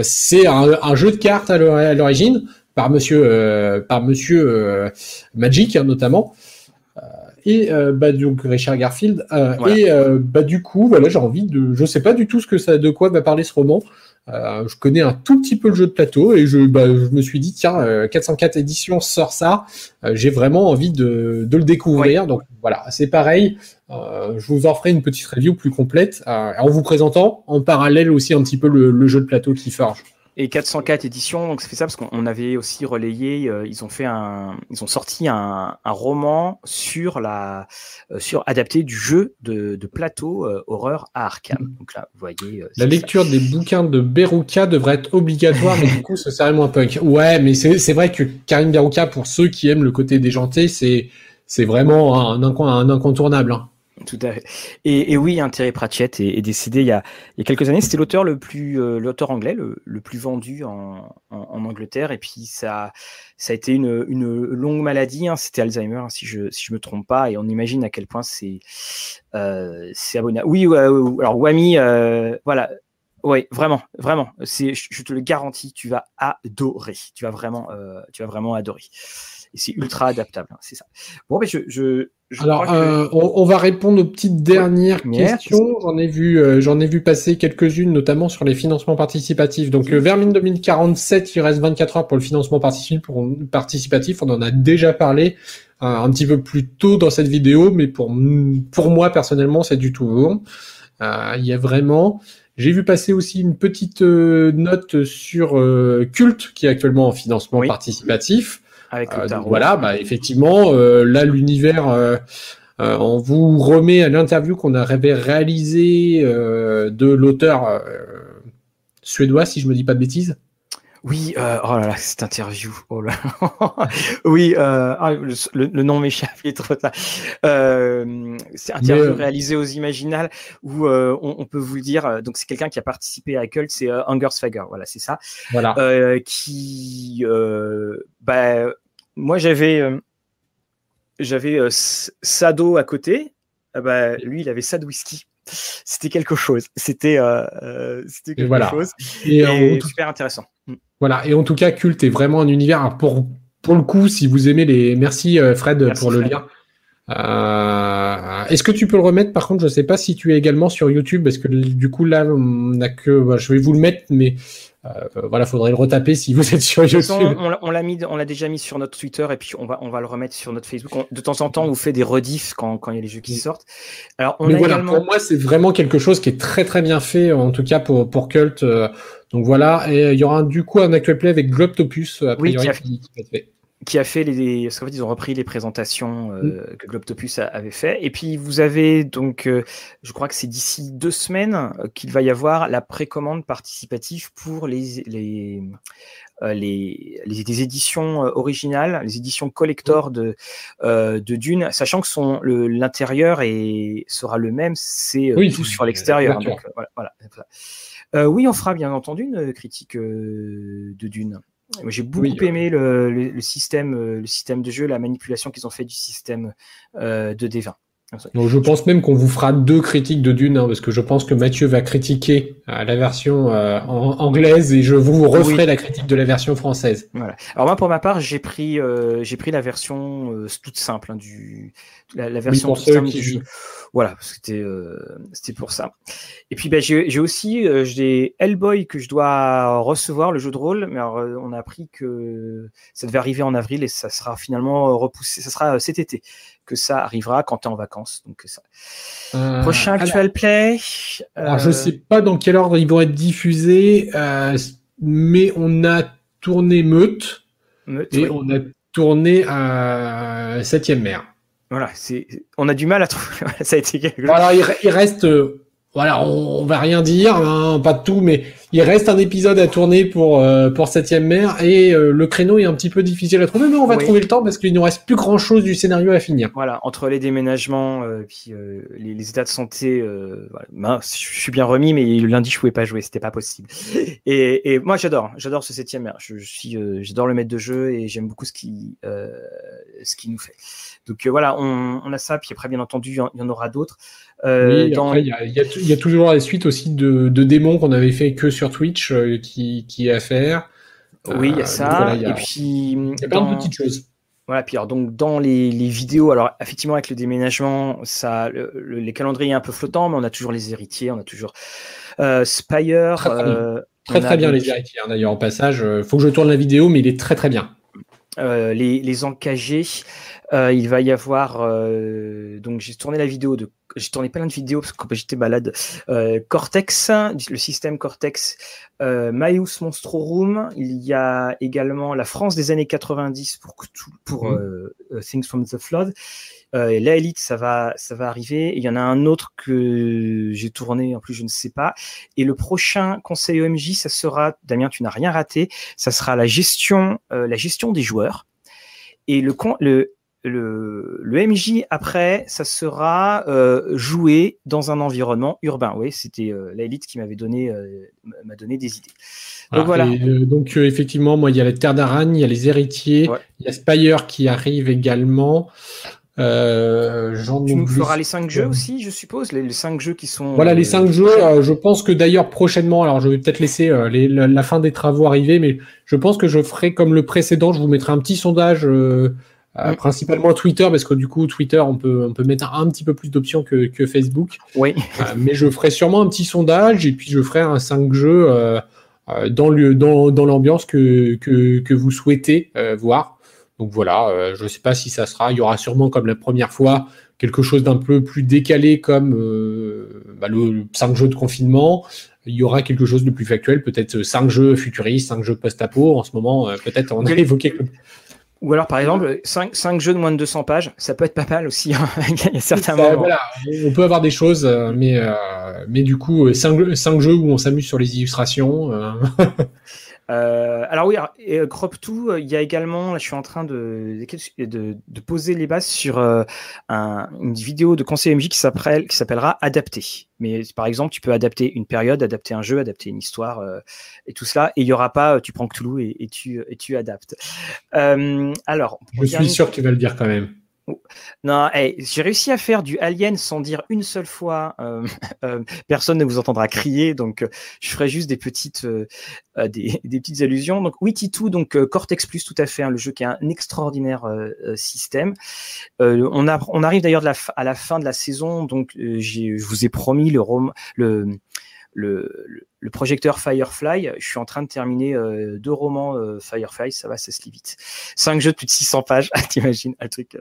c'est un, un, jeu de cartes à l'origine par monsieur euh, par monsieur euh, Magic hein, notamment. Euh, et bah donc Richard Garfield et bah du coup voilà j'ai envie de je sais pas du tout ce que ça de quoi va parler ce roman. Je connais un tout petit peu le jeu de plateau et je, bah, je me suis dit tiens 404 éditions sort ça. J'ai vraiment envie de, de le découvrir. Donc voilà c'est pareil. Je vous en ferai une petite review plus complète en vous présentant en parallèle aussi un petit peu le, le jeu de plateau qui forge et 404 éditions, donc c'est ça parce qu'on avait aussi relayé, euh, ils ont fait un, ils ont sorti un, un roman sur la, euh, sur adapté du jeu de, de plateau euh, horreur à Arkham. Donc là, vous voyez. la lecture des bouquins de Beruka devrait être obligatoire, mais du coup, ce serait moins punk. Ouais, mais c'est vrai que Karim Beruka, pour ceux qui aiment le côté déjanté, c'est c'est vraiment un, un, incontournable. Hein. Et, oui, hein, Terry Pratchett est, décédé il y a, quelques années. C'était l'auteur le plus, euh, l'auteur anglais le, plus vendu en, Angleterre. Et puis ça, ça a été une, longue maladie. Hein. C'était Alzheimer, hein, si je, si je me trompe pas. Et on imagine à quel point c'est, euh, c'est abonnable. Oui, euh, alors Wami, euh, voilà. Oui, vraiment, vraiment. C'est, je, te le garantis, tu vas adorer. Tu vas vraiment, tu vas vraiment adorer et c'est ultra adaptable. Hein, c'est ça. Bon, mais je, je, Alors, euh, on, va répondre aux petites dernières questions. J'en ai vu, euh, j'en ai vu passer quelques-unes, notamment sur les financements participatifs. Donc, euh, Vermine 2047, il reste 24 heures pour le financement participatif. On en a déjà parlé un petit peu plus tôt dans cette vidéo, mais pour pour moi personnellement, c'est du tout bon. Il y a vraiment. J'ai vu passer aussi une petite note sur Culte, qui est actuellement en financement participatif. Euh, voilà, bah, effectivement, euh, là, l'univers, euh, on vous remet à l'interview qu'on avait réalisé de l'auteur suédois, si je me dis pas de bêtises. Oui, euh, oh là là, cette interview. Oh là. [LAUGHS] oui, euh, ah, le, nom m'échappe, il est trop tard. Euh, c'est interview réalisé aux Imaginales où on, on, peut vous le dire. Donc c'est quelqu'un qui a participé à Cult, c'est Angers Fager. Voilà, c'est ça. Voilà. qui, bah, moi j'avais euh, j'avais euh, Sado à côté. Ah bah, lui, il avait Sad Whisky. C'était quelque chose. C'était euh, c'était quelque chose. Et, super intéressant. Mm. Voilà. Et en tout cas, Culte est vraiment un univers. Pour, pour le coup, si vous aimez les. Merci Fred pour le lien. Est-ce que tu peux le remettre? Par contre, je sais pas si tu es également sur YouTube, parce que du coup là, on a que. Bah, je vais vous le mettre, mais Euh, voilà, faudrait le retaper si vous êtes sur YouTube. on, l'a mis, on l'a déjà mis sur notre Twitter et puis on va, on va le remettre sur notre Facebook. de temps en temps, on fait des rediffs quand, quand il y a les jeux qui sortent. Alors, on voilà, pour moi, c'est vraiment quelque chose qui est très très bien fait, en tout cas pour pour Cult. donc voilà, et il y aura du coup un actual play avec Globtopus a priori, qui, qui, va être fait qui a fait les. Parce qu'en fait, ils ont repris les présentations euh, mm. que Globtopus avait fait. Et puis, vous avez donc, euh, je crois que c'est d'ici deux semaines euh, qu'il va y avoir la précommande participative pour les, les, les, les, éditions originales, les éditions collector de, de Dune, sachant que son, l'intérieur sera le même, c'est tout sur l'extérieur. Voilà, voilà. oui, on fera bien entendu une critique de Dune. J'ai beaucoup aimé le, système, euh, le système de jeu, la manipulation qu'ils ont fait du système euh, de D20. Donc je pense même qu'on vous fera deux critiques de Dune, hein, parce que je pense que Mathieu va critiquer euh, la version anglaise et je vous referai la critique de la version française. Voilà. Alors moi pour ma part j'ai pris j'ai pris la version toute simple hein, du la, version toute simple du jeu. Voilà, c'était euh, c'était pour ça. Et puis ben, j'ai aussi euh, j'ai Hellboy que je dois recevoir le jeu de rôle, mais alors, euh, on a appris que ça devait arriver en avril et ça sera finalement repoussé. Ça sera cet été que ça arrivera quand tu es en vacances. Donc ça. Prochain actual play. Alors, je sais pas dans quel ordre ils vont être diffusés, mais on a tourné Meute, et on a tourné à Septième Mer. Voilà, c'est, on a du mal à trouver. [LAUGHS] ça a été quelque chose. Alors, il, reste, euh, voilà, on, va rien dire, hein, pas de tout, mais il reste un épisode à tourner pour euh, pour septième mer et euh, le créneau est un petit peu difficile à trouver, mais on va trouver le temps parce qu'il ne reste plus grand chose du scénario à finir. Voilà, entre les déménagements, euh, puis les, les, états de santé, voilà, je suis bien remis, mais le lundi je pouvais pas jouer, c'était pas possible. Et, et moi j'adore, j'adore ce septième mer. Je, je suis, j'adore le maître de jeu et j'aime beaucoup ce qui ce qu'il nous fait. Donc euh, voilà, on, a ça, puis après, bien entendu, il y en, aura d'autres. Euh, il y, a toujours la suite aussi de, démons qu'on avait fait que sur Twitch euh, qui, est à faire. Oui, il y a ça. et puis, il y a plein de petites choses. Voilà, puis alors, donc dans les, vidéos, alors effectivement avec le déménagement, ça, les calendriers un peu flottants, mais on a toujours les héritiers, on a toujours Spire. Très très, bien les héritiers. Hein, d'ailleurs en passage, faut que je tourne la vidéo, mais il est très très bien. Les, les encagés, euh, il va y avoir euh, donc j'ai tourné la vidéo de j'ai tourné plein de vidéos parce que j'étais malade. Euh, Cortex, le système Cortex, euh, Maius Monstrorum. Il y a également la France des années 90 pour pour mmh. euh, Things from the Flood. Euh, la Elite, ça va, ça va arriver. Il y en a un autre que j'ai tourné, en plus je ne sais pas. Et le prochain conseil OMJ, ça sera, Damien, tu n'as rien raté, ça sera la gestion, la gestion des joueurs. Et le, le le, le, MJ après, ça sera euh, joué dans un environnement urbain. Oui, c'était euh, l'élite qui m'avait donné, euh, m'a donné des idées. Donc voilà. Euh, donc effectivement, moi, il y a la Terre d'Aragne, il y a les héritiers, il y a Spire qui arrive également. Euh, tu nous feras les cinq jeux aussi, je suppose, les, cinq jeux qui sont. Voilà, les cinq jeux. je pense que d'ailleurs prochainement, alors je vais peut-être laisser les, la, fin des travaux arriver, mais je pense que je ferai comme le précédent. Je vous mettrai un petit sondage euh, principalement Twitter, parce que du coup, Twitter, on peut, on peut mettre un petit peu plus d'options que, que, Facebook. Oui. Euh, mais je ferai sûrement un petit sondage et puis je ferai un 5 jeux euh, dans l'ambiance dans, dans l'ambiance que, que, que, vous souhaitez voir. Donc voilà, je ne sais pas si ça sera. Il y aura sûrement, comme la première fois, quelque chose d'un peu plus décalé comme bah, le 5 jeux de confinement. Il y aura quelque chose de plus factuel, peut-être 5 jeux futuristes, 5 jeux post-apo. En ce moment, peut-être on a évoqué ou alors, par exemple, 5, 5, jeux de moins de 200 pages, ça peut être pas mal aussi. Hein. [LAUGHS] Il y a certains Voilà, on peut avoir des choses, euh, mais, euh, mais du coup, 5, 5 jeux où on s'amuse sur les illustrations. [LAUGHS] Euh. Alors oui, et, euh, Crop 2, euh, il y a également, là, je suis en train de, de, de poser les bases sur un, une vidéo de conseil MJ qui s'appellera Adapter. Mais par exemple, tu peux adapter une période, adapter un jeu, adapter une histoire et tout cela. Et il y aura pas, tu prends Cthulhu et, et, tu, et tu adaptes. alors, je suis sûr que tu vas le dire quand même. Non, j'ai réussi à faire du Alien sans dire une seule fois. Euh, [LAUGHS] euh, personne ne vous entendra crier, donc euh, je ferai juste des petites, [LAUGHS] des, petites allusions. Donc Witty2, donc Cortex Plus, tout à fait, hein, le jeu qui est un extraordinaire système. on, a, on arrive d'ailleurs à la fin de la saison, donc je vous ai promis le, le, le, le projecteur Firefly. Je suis en train de terminer euh, deux romans euh, Firefly, ça va, ça se lit vite. Cinq jeux de plus de 600 pages, [LAUGHS] t'imagines un truc.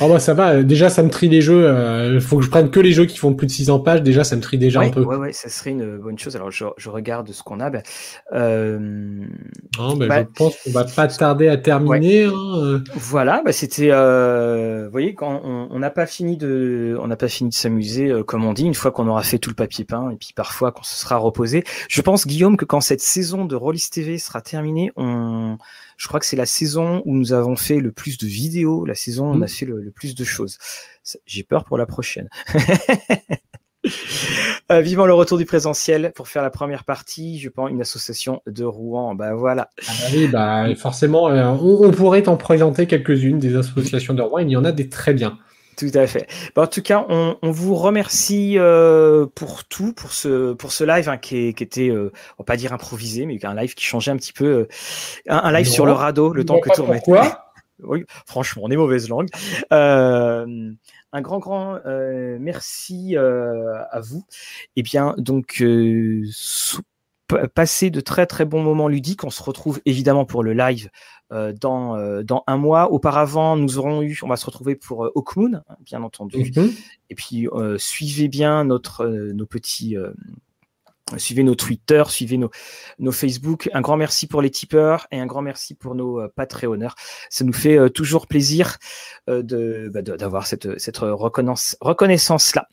Oh bah ça va, déjà ça me trie les jeux. Il faut que je prenne que les jeux qui font plus de 600 pages. Déjà ça me trie déjà un peu. Ouais ouais, ça serait une bonne chose. Alors je, je regarde ce qu'on a. Ben, non, ben, bah, je pense qu'on va pas tarder à terminer. Hein, voilà, bah, c'était. vous voyez, quand on n'a pas fini de, on n'a pas fini de s'amuser, comme on dit, une fois qu'on aura fait tout le papier peint et puis parfois quand se sera reposé. Je pense, Guillaume, que quand cette saison de Rollis TV sera terminée, on, je crois que c'est la saison où nous avons fait le plus de vidéos, la saison où on a mm. fait le, plus de choses. J'ai peur pour la prochaine. [LAUGHS] Euh, vivant le retour du présentiel pour faire la première partie, je pense une association de Rouen. Bah voilà. Ah bah oui, bah forcément, euh, on, on, pourrait en présenter quelques-unes des associations de Rouen. Il y en a des très bien. Tout à fait. en tout cas, on, vous remercie euh, pour tout, pour ce, pour ce live hein, qui, était, euh, on va pas dire improvisé, mais un live qui changeait un petit peu, euh, un, live sur le radeau, le temps que tout remette. [LAUGHS] oui, franchement, on est mauvaise langue. un grand, grand merci à vous. Eh bien, donc, passer de très, très bons moments ludiques. On se retrouve évidemment pour le live euh, dans, euh, dans un mois. Auparavant, nous aurons eu, on va se retrouver pour euh, Hawkmoon, hein, bien entendu. Mhm. Et puis, suivez bien notre, nos petits. Suivez nos Twitter, suivez nos, nos Facebook. Un grand merci pour les tipeurs et un grand merci pour nos Patreonneurs. Ça nous fait toujours plaisir de, bah, d'avoir cette, cette reconnaissance-là.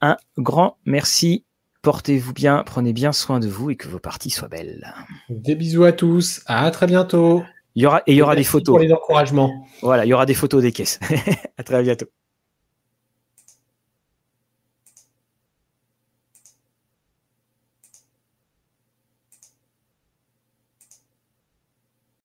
Un grand merci Portez-vous bien, prenez bien soin de vous et que vos parties soient belles. Des bisous à tous, à très bientôt. Il y aura, et il y aura des photos. Pour les encouragements. Voilà, il y aura des photos des caisses. [LAUGHS] à très bientôt.